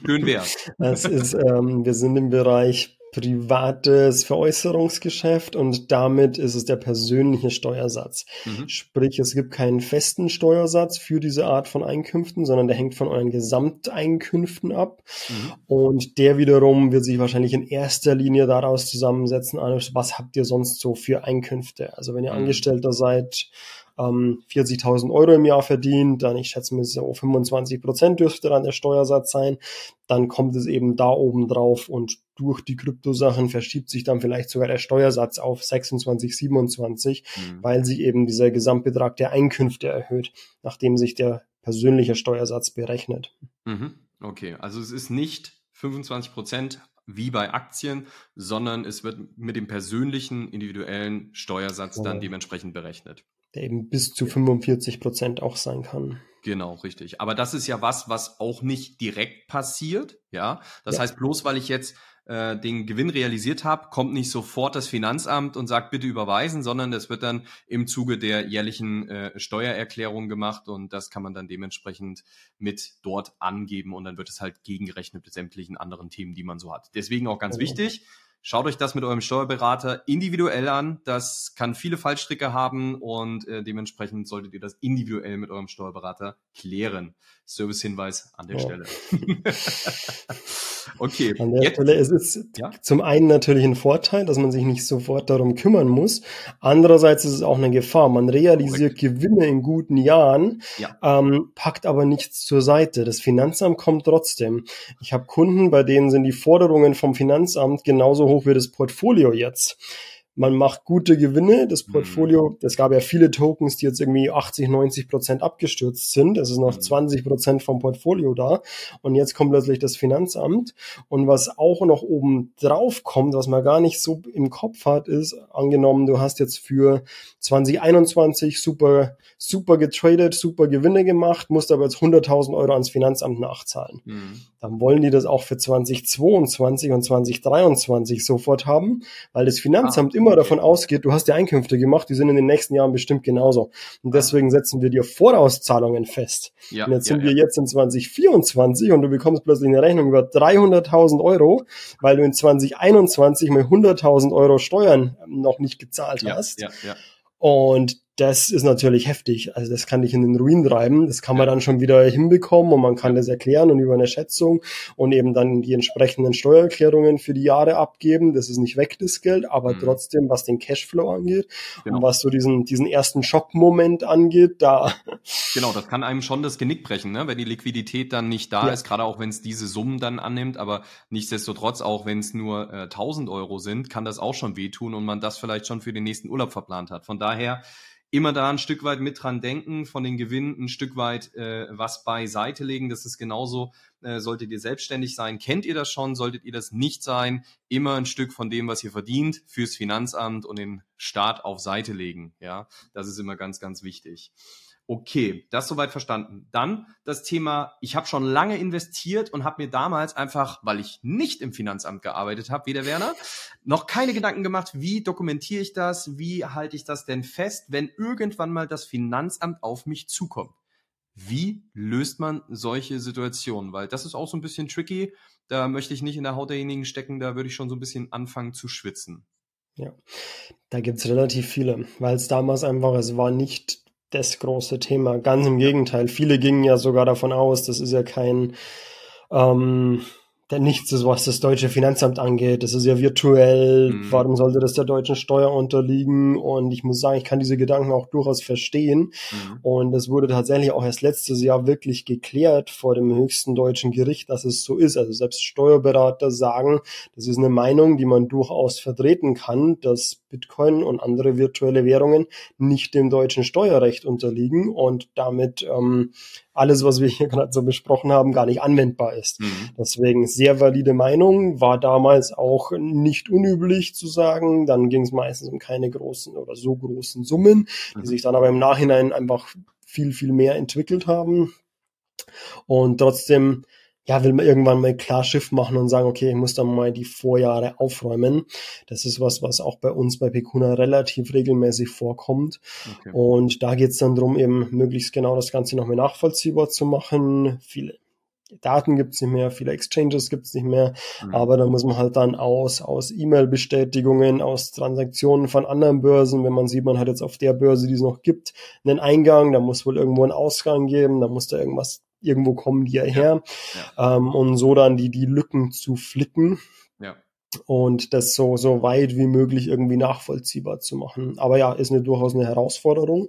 Schön wär. Das ist, ähm, wir sind im Bereich privates Veräußerungsgeschäft und damit ist es der persönliche Steuersatz. Mhm. Sprich, es gibt keinen festen Steuersatz für diese Art von Einkünften, sondern der hängt von euren Gesamteinkünften ab. Mhm. Und der wiederum wird sich wahrscheinlich in erster Linie daraus zusammensetzen, was habt ihr sonst so für Einkünfte? Also wenn ihr mhm. Angestellter seid, ähm, 40.000 Euro im Jahr verdient, dann ich schätze mir so 25 Prozent dürfte dann der Steuersatz sein, dann kommt es eben da oben drauf und durch die Kryptosachen verschiebt sich dann vielleicht sogar der Steuersatz auf 26, 27, mhm. weil sich eben dieser Gesamtbetrag der Einkünfte erhöht, nachdem sich der persönliche Steuersatz berechnet. Mhm. Okay, also es ist nicht 25 Prozent wie bei Aktien, sondern es wird mit dem persönlichen individuellen Steuersatz dann dementsprechend berechnet der eben bis zu 45 Prozent auch sein kann. Genau, richtig. Aber das ist ja was, was auch nicht direkt passiert, ja. Das ja. heißt, bloß weil ich jetzt äh, den Gewinn realisiert habe, kommt nicht sofort das Finanzamt und sagt, bitte überweisen, sondern das wird dann im Zuge der jährlichen äh, Steuererklärung gemacht und das kann man dann dementsprechend mit dort angeben und dann wird es halt gegengerechnet mit sämtlichen anderen Themen, die man so hat. Deswegen auch ganz genau. wichtig, Schaut euch das mit eurem Steuerberater individuell an. Das kann viele Fallstricke haben und äh, dementsprechend solltet ihr das individuell mit eurem Steuerberater klären. Servicehinweis an der ja. Stelle. okay. An der jetzt, Stelle ist es ja? zum einen natürlich ein Vorteil, dass man sich nicht sofort darum kümmern muss. Andererseits ist es auch eine Gefahr. Man realisiert Correct. Gewinne in guten Jahren, ja. ähm, packt aber nichts zur Seite. Das Finanzamt kommt trotzdem. Ich habe Kunden, bei denen sind die Forderungen vom Finanzamt genauso hoch wie das Portfolio jetzt. Man macht gute Gewinne. Das mhm. Portfolio, es gab ja viele Tokens, die jetzt irgendwie 80, 90 Prozent abgestürzt sind. Es ist noch 20 mhm. Prozent vom Portfolio da. Und jetzt kommt plötzlich das Finanzamt. Und was auch noch oben drauf kommt, was man gar nicht so im Kopf hat, ist, angenommen, du hast jetzt für 2021 super, super getradet, super Gewinne gemacht, musst aber jetzt 100.000 Euro ans Finanzamt nachzahlen. Mhm. Dann wollen die das auch für 2022 und 2023 sofort haben, weil das Finanzamt ah immer davon ausgeht, du hast ja Einkünfte gemacht, die sind in den nächsten Jahren bestimmt genauso. Und deswegen setzen wir dir Vorauszahlungen fest. Ja, und jetzt ja, sind wir jetzt in 2024 und du bekommst plötzlich eine Rechnung über 300.000 Euro, weil du in 2021 mal 100.000 Euro Steuern noch nicht gezahlt hast. Ja, ja. Und das ist natürlich heftig. Also das kann dich in den Ruin treiben. Das kann man dann schon wieder hinbekommen und man kann das erklären und über eine Schätzung und eben dann die entsprechenden Steuererklärungen für die Jahre abgeben. Das ist nicht weg, das Geld, aber mhm. trotzdem, was den Cashflow angeht genau. und was so diesen, diesen ersten Schockmoment angeht, da. Genau, das kann einem schon das Genick brechen, ne? wenn die Liquidität dann nicht da ja. ist, gerade auch wenn es diese Summen dann annimmt, aber nichtsdestotrotz, auch wenn es nur äh, 1000 Euro sind, kann das auch schon wehtun und man das vielleicht schon für den nächsten Urlaub verplant hat. Von daher, immer da ein Stück weit mit dran denken, von den Gewinnen ein Stück weit äh, was beiseite legen. Das ist genauso, äh, solltet ihr selbstständig sein, kennt ihr das schon, solltet ihr das nicht sein, immer ein Stück von dem, was ihr verdient, fürs Finanzamt und den Staat auf Seite legen. Ja, das ist immer ganz, ganz wichtig. Okay, das soweit verstanden. Dann das Thema, ich habe schon lange investiert und habe mir damals einfach, weil ich nicht im Finanzamt gearbeitet habe, wie der Werner, noch keine Gedanken gemacht, wie dokumentiere ich das, wie halte ich das denn fest, wenn irgendwann mal das Finanzamt auf mich zukommt. Wie löst man solche Situationen? Weil das ist auch so ein bisschen tricky. Da möchte ich nicht in der Haut derjenigen stecken, da würde ich schon so ein bisschen anfangen zu schwitzen. Ja, da gibt's relativ viele, weil es damals einfach, es war nicht das große Thema. Ganz im Gegenteil. Viele gingen ja sogar davon aus, das ist ja kein ähm, denn nichts ist, was das deutsche Finanzamt angeht. Das ist ja virtuell. Mhm. Warum sollte das der deutschen Steuer unterliegen? Und ich muss sagen, ich kann diese Gedanken auch durchaus verstehen. Mhm. Und es wurde tatsächlich auch erst letztes Jahr wirklich geklärt vor dem höchsten deutschen Gericht, dass es so ist. Also selbst Steuerberater sagen, das ist eine Meinung, die man durchaus vertreten kann, dass Bitcoin und andere virtuelle Währungen nicht dem deutschen Steuerrecht unterliegen und damit ähm, alles, was wir hier gerade so besprochen haben, gar nicht anwendbar ist. Mhm. Deswegen sehr valide Meinung, war damals auch nicht unüblich zu sagen. Dann ging es meistens um keine großen oder so großen Summen, die mhm. sich dann aber im Nachhinein einfach viel, viel mehr entwickelt haben. Und trotzdem ja, will man irgendwann mal klar Schiff machen und sagen, okay, ich muss dann mal die Vorjahre aufräumen. Das ist was, was auch bei uns bei Pekuna relativ regelmäßig vorkommt. Okay. Und da geht es dann darum, eben möglichst genau das Ganze noch mehr nachvollziehbar zu machen. Viele Daten gibt's nicht mehr, viele Exchanges gibt's nicht mehr, mhm. aber da muss man halt dann aus, aus E-Mail-Bestätigungen, aus Transaktionen von anderen Börsen, wenn man sieht, man hat jetzt auf der Börse, die es noch gibt, einen Eingang, da muss wohl irgendwo ein Ausgang geben, da muss da irgendwas irgendwo kommen die ja her. Ja. Ähm, und so dann die, die Lücken zu flicken. Ja. Und das so, so weit wie möglich irgendwie nachvollziehbar zu machen. Aber ja, ist eine durchaus eine Herausforderung.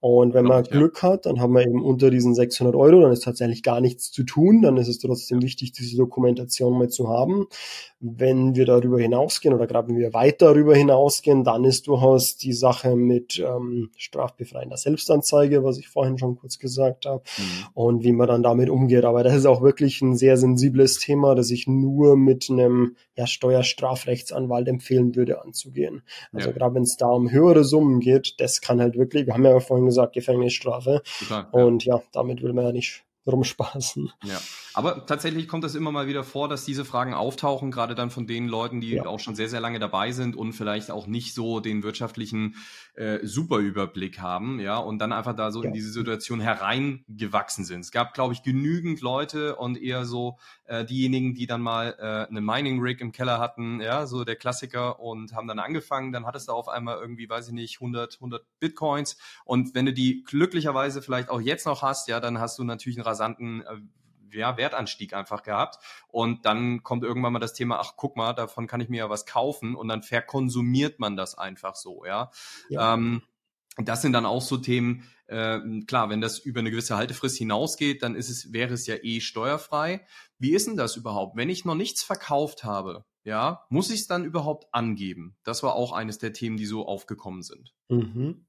Und wenn man Glück hat, dann haben wir eben unter diesen 600 Euro, dann ist tatsächlich gar nichts zu tun. Dann ist es trotzdem wichtig, diese Dokumentation mal zu haben. Wenn wir darüber hinausgehen oder gerade wenn wir weit darüber hinausgehen, dann ist durchaus die Sache mit ähm, strafbefreiender Selbstanzeige, was ich vorhin schon kurz gesagt habe, mhm. und wie man dann damit umgeht. Aber das ist auch wirklich ein sehr sensibles Thema, das ich nur mit einem ja, Steuerstrafrechtsanwalt empfehlen würde anzugehen. Also ja. gerade wenn es da um höhere Summen geht, das kann halt wirklich, wir haben ja vorhin gesagt, Gefängnisstrafe. Total, ja. Und ja, damit will man ja nicht rumspaßen. Ja, aber tatsächlich kommt es immer mal wieder vor, dass diese Fragen auftauchen, gerade dann von den Leuten, die ja. auch schon sehr, sehr lange dabei sind und vielleicht auch nicht so den wirtschaftlichen äh, Superüberblick haben, ja, und dann einfach da so ja. in diese Situation hereingewachsen sind. Es gab, glaube ich, genügend Leute und eher so äh, diejenigen, die dann mal äh, eine Mining Rig im Keller hatten, ja, so der Klassiker und haben dann angefangen, dann hattest du auf einmal irgendwie, weiß ich nicht, 100, 100 Bitcoins und wenn du die glücklicherweise vielleicht auch jetzt noch hast, ja, dann hast du natürlich einen rasanten äh, ja, Wertanstieg einfach gehabt. Und dann kommt irgendwann mal das Thema, ach guck mal, davon kann ich mir ja was kaufen und dann verkonsumiert man das einfach so, ja. ja. Ähm, das sind dann auch so Themen, äh, klar, wenn das über eine gewisse Haltefrist hinausgeht, dann ist es, wäre es ja eh steuerfrei. Wie ist denn das überhaupt? Wenn ich noch nichts verkauft habe, ja, muss ich es dann überhaupt angeben? Das war auch eines der Themen, die so aufgekommen sind. Mhm.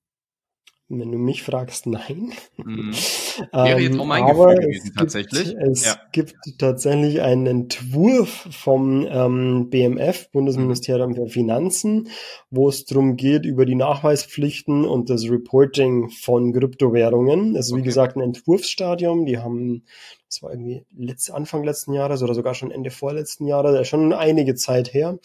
Wenn du mich fragst, nein. Mhm. Wäre jetzt auch mein ähm, Gefühl gewesen, es tatsächlich. Gibt, es ja. gibt tatsächlich einen Entwurf vom ähm, BMF, Bundesministerium für Finanzen, wo es darum geht, über die Nachweispflichten und das Reporting von Kryptowährungen. Also wie okay. gesagt ein Entwurfsstadium. Die haben das war irgendwie letzt, Anfang letzten Jahres oder sogar schon Ende vorletzten Jahres, ist schon einige Zeit her, mhm.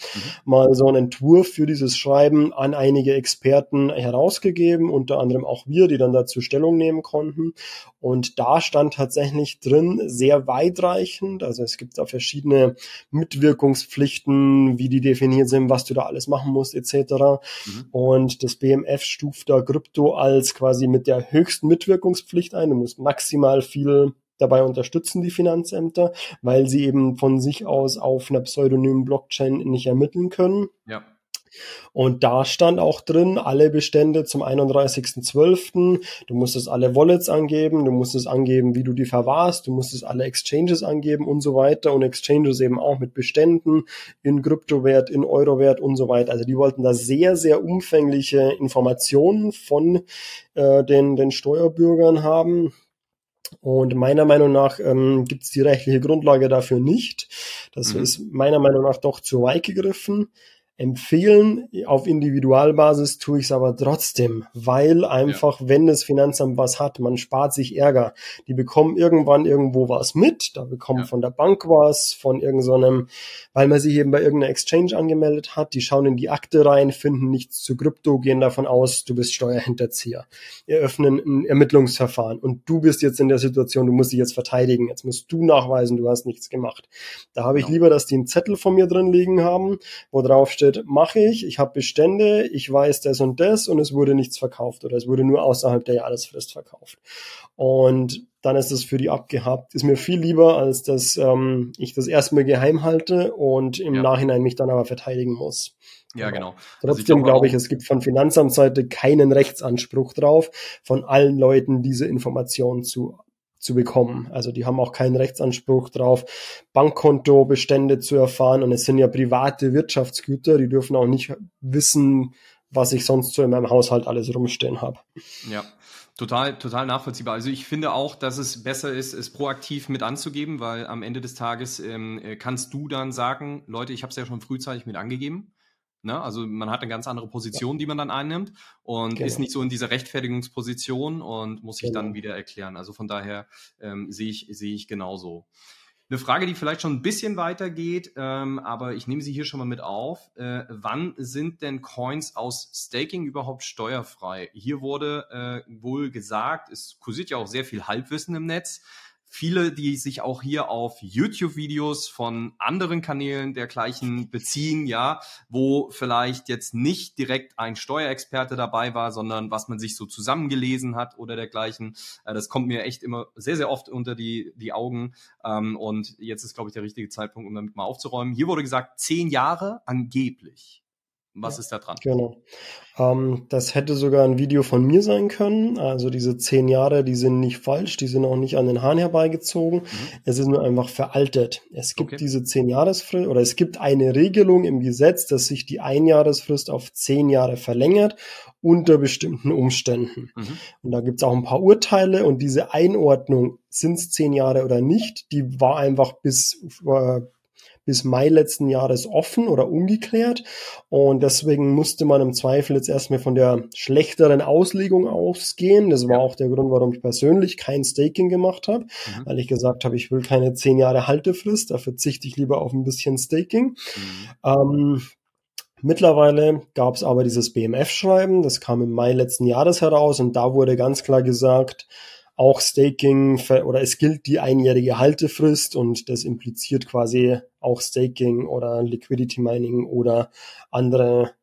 mal so einen Entwurf für dieses Schreiben an einige Experten herausgegeben, unter anderem auch wir, die dann dazu Stellung nehmen konnten. Und da stand tatsächlich drin, sehr weitreichend, also es gibt da verschiedene Mitwirkungspflichten, wie die definiert sind, was du da alles machen musst, etc. Mhm. Und das BMF stuft da Krypto als quasi mit der höchsten Mitwirkungspflicht ein. Du musst maximal viel dabei unterstützen, die Finanzämter, weil sie eben von sich aus auf einer pseudonymen Blockchain nicht ermitteln können. Ja. Und da stand auch drin, alle Bestände zum 31.12. Du musstest alle Wallets angeben, du musstest angeben, wie du die verwahrst, du musstest alle Exchanges angeben und so weiter und Exchanges eben auch mit Beständen in Kryptowert, in Eurowert und so weiter. Also die wollten da sehr, sehr umfängliche Informationen von äh, den, den Steuerbürgern haben. Und meiner Meinung nach ähm, gibt es die rechtliche Grundlage dafür nicht. Das mhm. ist meiner Meinung nach doch zu weit gegriffen. Empfehlen auf Individualbasis tue ich es aber trotzdem, weil einfach, ja. wenn das Finanzamt was hat, man spart sich Ärger. Die bekommen irgendwann irgendwo was mit, da bekommen ja. von der Bank was, von irgendeinem, so weil man sich eben bei irgendeiner Exchange angemeldet hat, die schauen in die Akte rein, finden nichts zu Krypto, gehen davon aus, du bist Steuerhinterzieher, eröffnen ein Ermittlungsverfahren und du bist jetzt in der Situation, du musst dich jetzt verteidigen, jetzt musst du nachweisen, du hast nichts gemacht. Da habe ich ja. lieber, dass die einen Zettel von mir drin liegen haben, wo drauf steht, bedeutet, mache ich, ich habe Bestände, ich weiß das und das und es wurde nichts verkauft oder es wurde nur außerhalb der Jahresfrist verkauft. Und dann ist das für die abgehabt. Ist mir viel lieber, als dass ähm, ich das erstmal geheim halte und im ja. Nachhinein mich dann aber verteidigen muss. Ja, genau. Also Trotzdem also glaube ich, es gibt von Finanzamtsseite keinen Rechtsanspruch drauf, von allen Leuten diese Informationen zu zu bekommen. Also die haben auch keinen Rechtsanspruch drauf, Bankkontobestände zu erfahren. Und es sind ja private Wirtschaftsgüter, die dürfen auch nicht wissen, was ich sonst so in meinem Haushalt alles rumstehen habe. Ja. Total, total nachvollziehbar. Also ich finde auch, dass es besser ist, es proaktiv mit anzugeben, weil am Ende des Tages ähm, kannst du dann sagen, Leute, ich habe es ja schon frühzeitig mit angegeben. Ne? Also man hat eine ganz andere Position, die man dann einnimmt und genau. ist nicht so in dieser Rechtfertigungsposition und muss sich genau. dann wieder erklären. Also von daher ähm, sehe ich, sehe ich genauso. Eine Frage, die vielleicht schon ein bisschen weiter geht, ähm, aber ich nehme sie hier schon mal mit auf. Äh, wann sind denn Coins aus Staking überhaupt steuerfrei? Hier wurde äh, wohl gesagt, es kursiert ja auch sehr viel Halbwissen im Netz, viele, die sich auch hier auf YouTube-Videos von anderen Kanälen dergleichen beziehen, ja, wo vielleicht jetzt nicht direkt ein Steuerexperte dabei war, sondern was man sich so zusammengelesen hat oder dergleichen. Äh, das kommt mir echt immer sehr, sehr oft unter die, die Augen. Ähm, und jetzt ist, glaube ich, der richtige Zeitpunkt, um damit mal aufzuräumen. Hier wurde gesagt, zehn Jahre angeblich. Was ja, ist da dran? Genau. Ähm, das hätte sogar ein Video von mir sein können. Also diese zehn Jahre, die sind nicht falsch, die sind auch nicht an den Haaren herbeigezogen. Mhm. Es ist nur einfach veraltet. Es gibt okay. diese zehn Jahresfrist oder es gibt eine Regelung im Gesetz, dass sich die Einjahresfrist auf zehn Jahre verlängert unter bestimmten Umständen. Mhm. Und da gibt es auch ein paar Urteile und diese Einordnung, sind es zehn Jahre oder nicht, die war einfach bis äh, bis Mai letzten Jahres offen oder ungeklärt. Und deswegen musste man im Zweifel jetzt erstmal von der schlechteren Auslegung ausgehen. Das war auch der Grund, warum ich persönlich kein Staking gemacht habe, mhm. weil ich gesagt habe, ich will keine zehn Jahre Haltefrist, da verzichte ich lieber auf ein bisschen Staking. Mhm. Ähm, Mittlerweile gab es aber dieses BMF-Schreiben, das kam im Mai letzten Jahres heraus und da wurde ganz klar gesagt, auch Staking oder es gilt die einjährige Haltefrist und das impliziert quasi auch Staking oder Liquidity Mining oder andere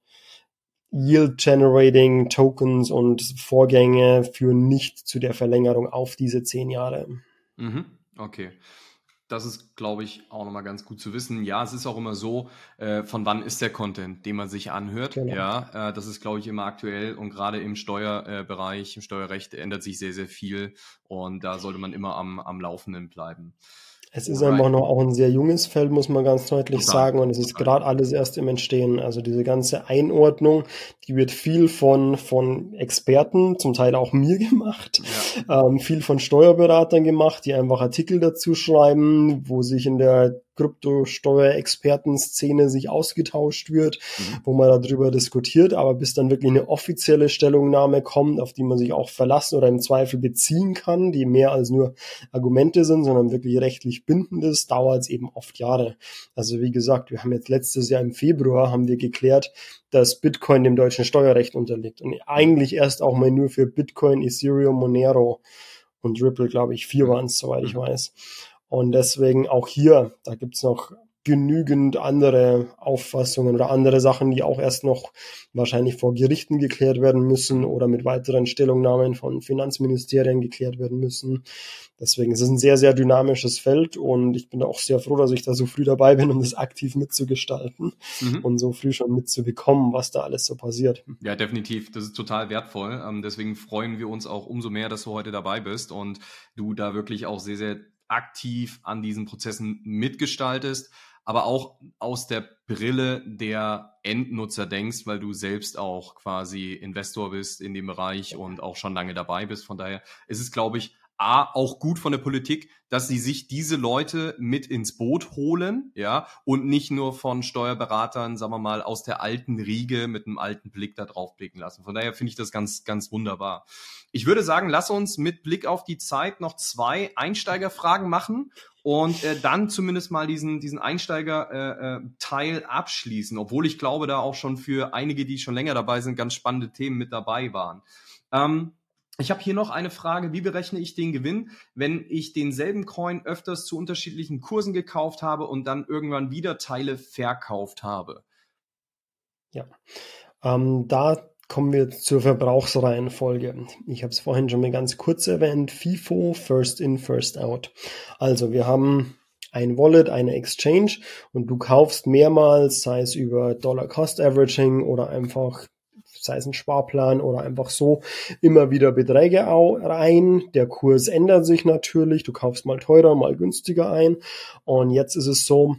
Yield Generating Tokens und Vorgänge führen nicht zu der Verlängerung auf diese zehn Jahre. Mhm. Okay das ist, glaube ich, auch nochmal ganz gut zu wissen. Ja, es ist auch immer so, äh, von wann ist der Content, den man sich anhört. Genau. Ja, äh, das ist, glaube ich, immer aktuell und gerade im Steuerbereich, im Steuerrecht ändert sich sehr, sehr viel und da sollte man immer am, am Laufenden bleiben. Es ist einfach noch auch ein sehr junges Feld, muss man ganz deutlich Total. sagen. Und es ist gerade alles erst im Entstehen. Also diese ganze Einordnung, die wird viel von, von Experten, zum Teil auch mir gemacht, ja. ähm, viel von Steuerberatern gemacht, die einfach Artikel dazu schreiben, wo sich in der Kryptosteuerexperten-Szene sich ausgetauscht wird, mhm. wo man darüber diskutiert, aber bis dann wirklich eine offizielle Stellungnahme kommt, auf die man sich auch verlassen oder im Zweifel beziehen kann, die mehr als nur Argumente sind, sondern wirklich rechtlich bindend ist, dauert es eben oft Jahre. Also wie gesagt, wir haben jetzt letztes Jahr im Februar haben wir geklärt, dass Bitcoin dem deutschen Steuerrecht unterliegt und eigentlich erst auch mal nur für Bitcoin, Ethereum, Monero und Ripple, glaube ich, vier waren es, soweit ich mhm. weiß. Und deswegen auch hier, da gibt's noch genügend andere Auffassungen oder andere Sachen, die auch erst noch wahrscheinlich vor Gerichten geklärt werden müssen oder mit weiteren Stellungnahmen von Finanzministerien geklärt werden müssen. Deswegen ist es ein sehr, sehr dynamisches Feld und ich bin auch sehr froh, dass ich da so früh dabei bin, um das aktiv mitzugestalten mhm. und so früh schon mitzubekommen, was da alles so passiert. Ja, definitiv. Das ist total wertvoll. Ähm, deswegen freuen wir uns auch umso mehr, dass du heute dabei bist und du da wirklich auch sehr, sehr aktiv an diesen Prozessen mitgestaltest, aber auch aus der Brille der Endnutzer denkst, weil du selbst auch quasi Investor bist in dem Bereich und auch schon lange dabei bist. Von daher ist es, glaube ich, A, auch gut von der Politik, dass sie sich diese Leute mit ins Boot holen, ja, und nicht nur von Steuerberatern, sagen wir mal, aus der alten Riege mit einem alten Blick da drauf blicken lassen. Von daher finde ich das ganz, ganz wunderbar. Ich würde sagen, lass uns mit Blick auf die Zeit noch zwei Einsteigerfragen machen und äh, dann zumindest mal diesen, diesen Einsteiger-Teil äh, äh, abschließen, obwohl ich glaube, da auch schon für einige, die schon länger dabei sind, ganz spannende Themen mit dabei waren. Ähm, ich habe hier noch eine Frage, wie berechne ich den Gewinn, wenn ich denselben Coin öfters zu unterschiedlichen Kursen gekauft habe und dann irgendwann wieder Teile verkauft habe? Ja, ähm, da kommen wir zur Verbrauchsreihenfolge. Ich habe es vorhin schon mal ganz kurz erwähnt, FIFO, First In, First Out. Also wir haben ein Wallet, eine Exchange und du kaufst mehrmals, sei es über Dollar Cost Averaging oder einfach sei es ein Sparplan oder einfach so, immer wieder Beträge rein. Der Kurs ändert sich natürlich. Du kaufst mal teurer, mal günstiger ein. Und jetzt ist es so,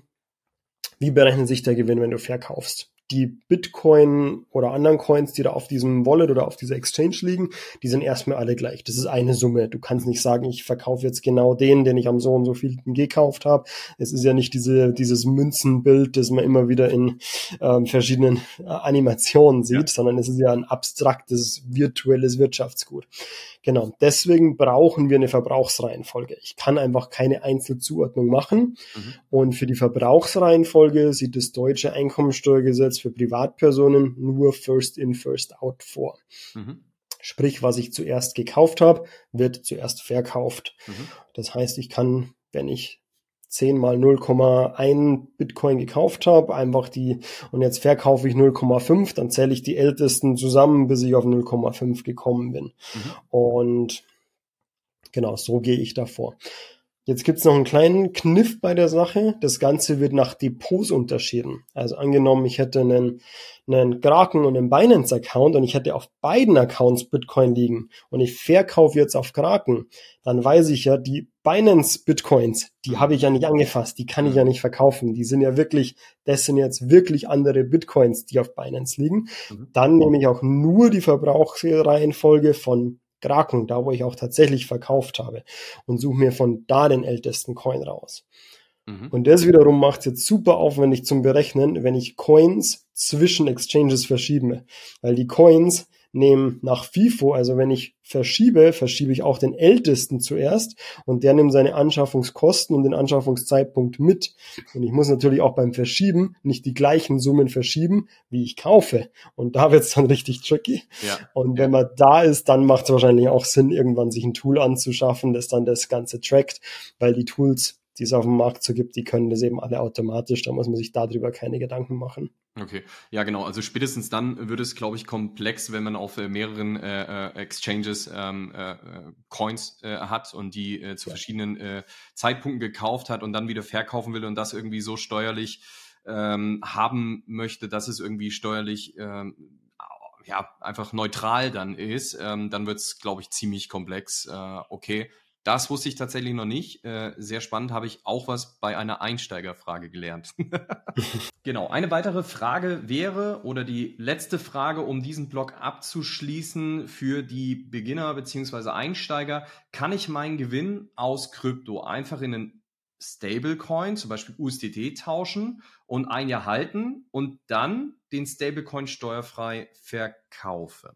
wie berechnet sich der Gewinn, wenn du verkaufst? Die Bitcoin oder anderen Coins, die da auf diesem Wallet oder auf dieser Exchange liegen, die sind erstmal alle gleich. Das ist eine Summe. Du kannst nicht sagen, ich verkaufe jetzt genau den, den ich am so und so viel gekauft habe. Es ist ja nicht diese, dieses Münzenbild, das man immer wieder in ähm, verschiedenen äh, Animationen sieht, ja. sondern es ist ja ein abstraktes, virtuelles Wirtschaftsgut. Genau, deswegen brauchen wir eine Verbrauchsreihenfolge. Ich kann einfach keine Einzelzuordnung machen. Mhm. Und für die Verbrauchsreihenfolge sieht das deutsche Einkommensteuergesetz für Privatpersonen nur First in, First out vor. Mhm. Sprich, was ich zuerst gekauft habe, wird zuerst verkauft. Mhm. Das heißt, ich kann, wenn ich 10 mal 0,1 Bitcoin gekauft habe, einfach die, und jetzt verkaufe ich 0,5, dann zähle ich die ältesten zusammen, bis ich auf 0,5 gekommen bin. Mhm. Und genau, so gehe ich davor. Jetzt gibt's noch einen kleinen Kniff bei der Sache. Das Ganze wird nach Depots unterschieden. Also angenommen, ich hätte einen, einen Kraken und einen Binance-Account und ich hätte auf beiden Accounts Bitcoin liegen und ich verkaufe jetzt auf Kraken, dann weiß ich ja, die Binance-Bitcoins, die habe ich ja nicht angefasst, die kann ich ja nicht verkaufen. Die sind ja wirklich, das sind jetzt wirklich andere Bitcoins, die auf Binance liegen. Mhm. Dann nehme ich auch nur die Verbrauchsreihenfolge von Kraken, da wo ich auch tatsächlich verkauft habe und suche mir von da den ältesten Coin raus. Mhm. Und das wiederum macht es jetzt super aufwendig zum Berechnen, wenn ich Coins zwischen Exchanges verschiebe, weil die Coins nehmen nach FIFO, also wenn ich verschiebe, verschiebe ich auch den ältesten zuerst und der nimmt seine Anschaffungskosten und den Anschaffungszeitpunkt mit. Und ich muss natürlich auch beim Verschieben nicht die gleichen Summen verschieben, wie ich kaufe. Und da wird es dann richtig tricky. Ja. Und wenn man da ist, dann macht es wahrscheinlich auch Sinn, irgendwann sich ein Tool anzuschaffen, das dann das Ganze trackt, weil die Tools die es auf dem Markt so gibt, die können das eben alle automatisch. Da muss man sich darüber keine Gedanken machen. Okay, ja genau. Also spätestens dann wird es, glaube ich, komplex, wenn man auf äh, mehreren äh, äh Exchanges ähm, äh, äh, Coins äh, hat und die zu ja. verschiedenen Zeitpunkten gekauft hat und dann wieder verkaufen will und das irgendwie so steuerlich ähm, haben möchte, dass es irgendwie steuerlich ähm, ja einfach neutral dann ist, ähm, dann wird es, glaube ich, ziemlich komplex. Äh, okay, Das wusste ich tatsächlich noch nicht. Äh, sehr spannend, habe ich auch was bei einer Einsteigerfrage gelernt. genau, eine weitere Frage wäre oder die letzte Frage, um diesen Blog abzuschließen für die Beginner bzw. Einsteiger. Kann ich meinen Gewinn aus Krypto einfach in einen Stablecoin, zum Beispiel USDT, tauschen und ein Jahr halten und dann den Stablecoin steuerfrei verkaufen?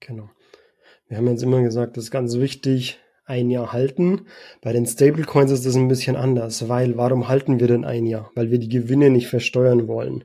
Genau. Wir haben jetzt immer gesagt, das ist ganz wichtig, ein Jahr halten. Bei den Stablecoins ist das ein bisschen anders, weil warum halten wir denn ein Jahr? Weil wir die Gewinne nicht versteuern wollen.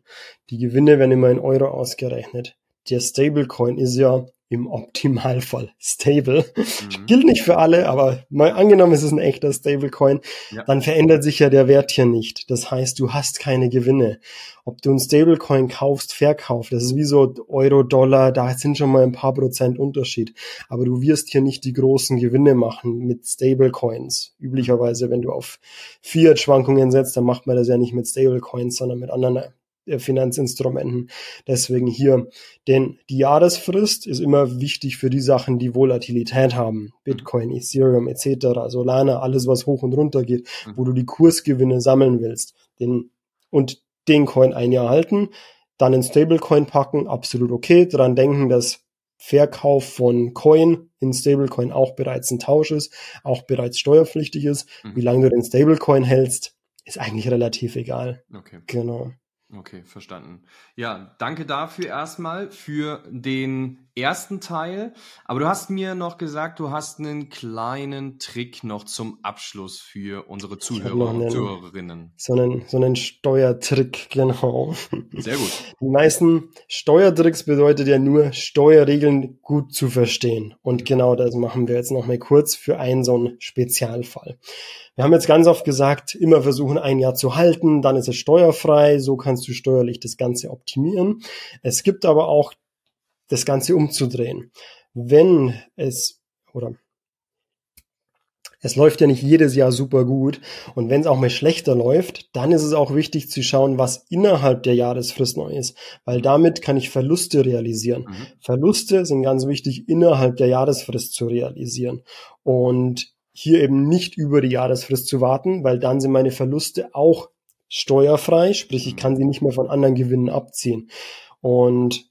Die Gewinne werden immer in Euro ausgerechnet. Der Stablecoin ist ja im Optimalfall stable. Mhm. Gilt nicht für alle, aber mal angenommen, es ist ein echter Stablecoin, ja. dann verändert sich ja der Wert hier nicht. Das heißt, du hast keine Gewinne. Ob du ein Stablecoin kaufst, verkaufst, das ist wie so Euro, Dollar, da sind schon mal ein paar Prozent Unterschied. Aber du wirst hier nicht die großen Gewinne machen mit Stablecoins. Üblicherweise, wenn du auf Fiat-Schwankungen setzt, dann macht man das ja nicht mit Stablecoins, sondern mit anderen Finanzinstrumenten. Deswegen hier, denn die Jahresfrist ist immer wichtig für die Sachen, die Volatilität haben. Bitcoin, Ethereum etc., Solana, alles was hoch und runter geht, mhm. wo du die Kursgewinne sammeln willst. Den, und den Coin ein Jahr halten, dann in Stablecoin packen, absolut okay. Daran denken, dass Verkauf von Coin in Stablecoin auch bereits ein Tausch ist, auch bereits steuerpflichtig ist. Mhm. Wie lange du den Stablecoin hältst, ist eigentlich relativ egal. Okay. Genau. Okay, verstanden. Ja, danke dafür erstmal für den ersten Teil. Aber du hast mir noch gesagt, du hast einen kleinen Trick noch zum Abschluss für unsere Zuhörer und Zuhörerinnen. So einen, so einen Steuertrick, genau. Sehr gut. Die meisten Steuertricks bedeutet ja nur, Steuerregeln gut zu verstehen. Und genau das machen wir jetzt noch mal kurz für einen so einen Spezialfall. Wir haben jetzt ganz oft gesagt, immer versuchen, ein Jahr zu halten, dann ist es steuerfrei, so kannst du steuerlich das Ganze optimieren. Es gibt aber auch das Ganze umzudrehen. Wenn es, oder es läuft ja nicht jedes Jahr super gut. Und wenn es auch mal schlechter läuft, dann ist es auch wichtig zu schauen, was innerhalb der Jahresfrist neu ist. Weil damit kann ich Verluste realisieren. Mhm. Verluste sind ganz wichtig, innerhalb der Jahresfrist zu realisieren. Und hier eben nicht über die Jahresfrist zu warten, weil dann sind meine Verluste auch steuerfrei, sprich ich mhm. kann sie nicht mehr von anderen Gewinnen abziehen. Und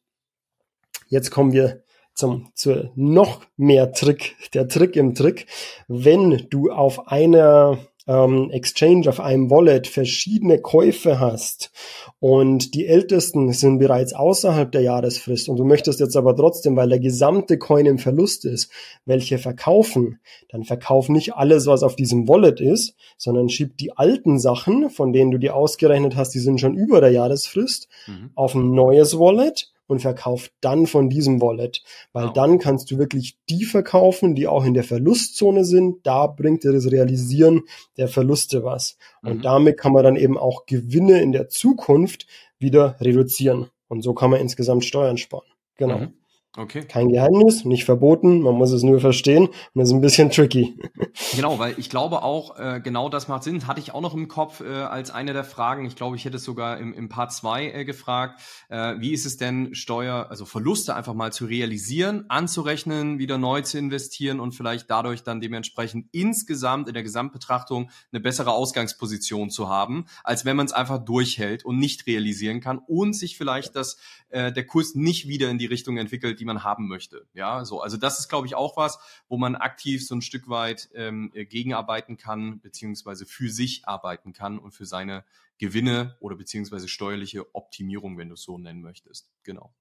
jetzt kommen wir zum, zu noch mehr Trick, der Trick im Trick. Wenn du auf einer ähm, Exchange, auf einem Wallet verschiedene Käufe hast und die ältesten sind bereits außerhalb der Jahresfrist und du möchtest jetzt aber trotzdem, weil der gesamte Coin im Verlust ist, welche verkaufen, dann verkauf nicht alles, was auf diesem Wallet ist, sondern schieb die alten Sachen, von denen du dir ausgerechnet hast, die sind schon über der Jahresfrist, mhm. auf ein neues Wallet und verkauf dann von diesem Wallet, weil wow. dann kannst du wirklich die verkaufen, die auch in der Verlustzone sind. Da bringt dir das Realisieren der Verluste was. Und mhm. damit kann man dann eben auch Gewinne in der Zukunft wieder reduzieren. Und so kann man insgesamt Steuern sparen. Genau. Mhm. Okay. Kein Geheimnis, nicht verboten, man muss es nur verstehen und das ist ein bisschen tricky. Genau, weil ich glaube auch, äh, genau das macht Sinn. Hatte ich auch noch im Kopf äh, als eine der Fragen. Ich glaube, ich hätte es sogar im, im Part 2 äh, gefragt. Äh, wie ist es denn, Steuer, also Verluste einfach mal zu realisieren, anzurechnen, wieder neu zu investieren und vielleicht dadurch dann dementsprechend insgesamt in der Gesamtbetrachtung eine bessere Ausgangsposition zu haben, als wenn man es einfach durchhält und nicht realisieren kann und sich vielleicht das, äh, der Kurs nicht wieder in die Richtung entwickelt, die man haben möchte. Ja, so. Also das ist, glaube ich, auch was, wo man aktiv so ein Stück weit ähm, äh, gegenarbeiten kann, beziehungsweise für sich arbeiten kann und für seine Gewinne oder beziehungsweise steuerliche Optimierung, wenn du es so nennen möchtest. Genau.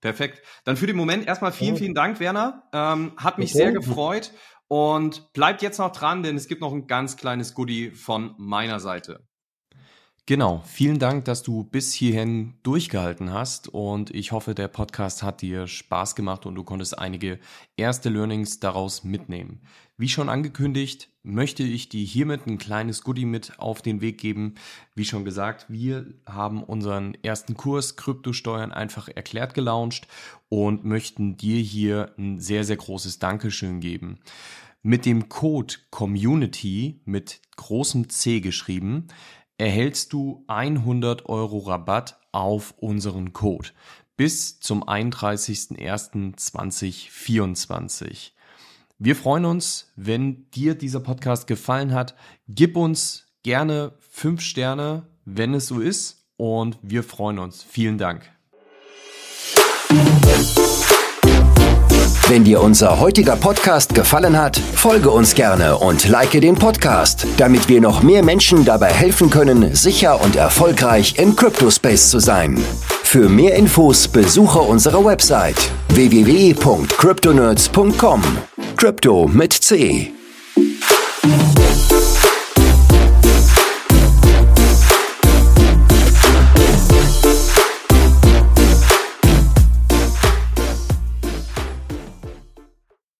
Perfekt. Dann für den Moment erstmal vielen, vielen Dank, Werner. Ähm, hat mich okay. sehr gefreut und bleibt jetzt noch dran, denn es gibt noch ein ganz kleines Goodie von meiner Seite. Genau, vielen Dank, dass du bis hierhin durchgehalten hast und ich hoffe, der Podcast hat dir Spaß gemacht und du konntest einige erste Learnings daraus mitnehmen. Wie schon angekündigt, möchte ich dir hiermit ein kleines Goodie mit auf den Weg geben. Wie schon gesagt, wir haben unseren ersten Kurs Kryptosteuern einfach erklärt gelauncht und möchten dir hier ein sehr, sehr großes Dankeschön geben. Mit dem Code Community mit großem C geschrieben erhältst du 100 Euro Rabatt auf unseren Code bis zum 31.01.2024. Wir freuen uns, wenn dir dieser Podcast gefallen hat. Gib uns gerne fünf Sterne, wenn es so ist. Und wir freuen uns. Vielen Dank. Wenn dir unser heutiger Podcast gefallen hat, folge uns gerne und like den Podcast, damit wir noch mehr Menschen dabei helfen können, sicher und erfolgreich im Cryptospace zu sein. Für mehr Infos besuche unsere Website www.cryptonerds.com. Crypto mit C.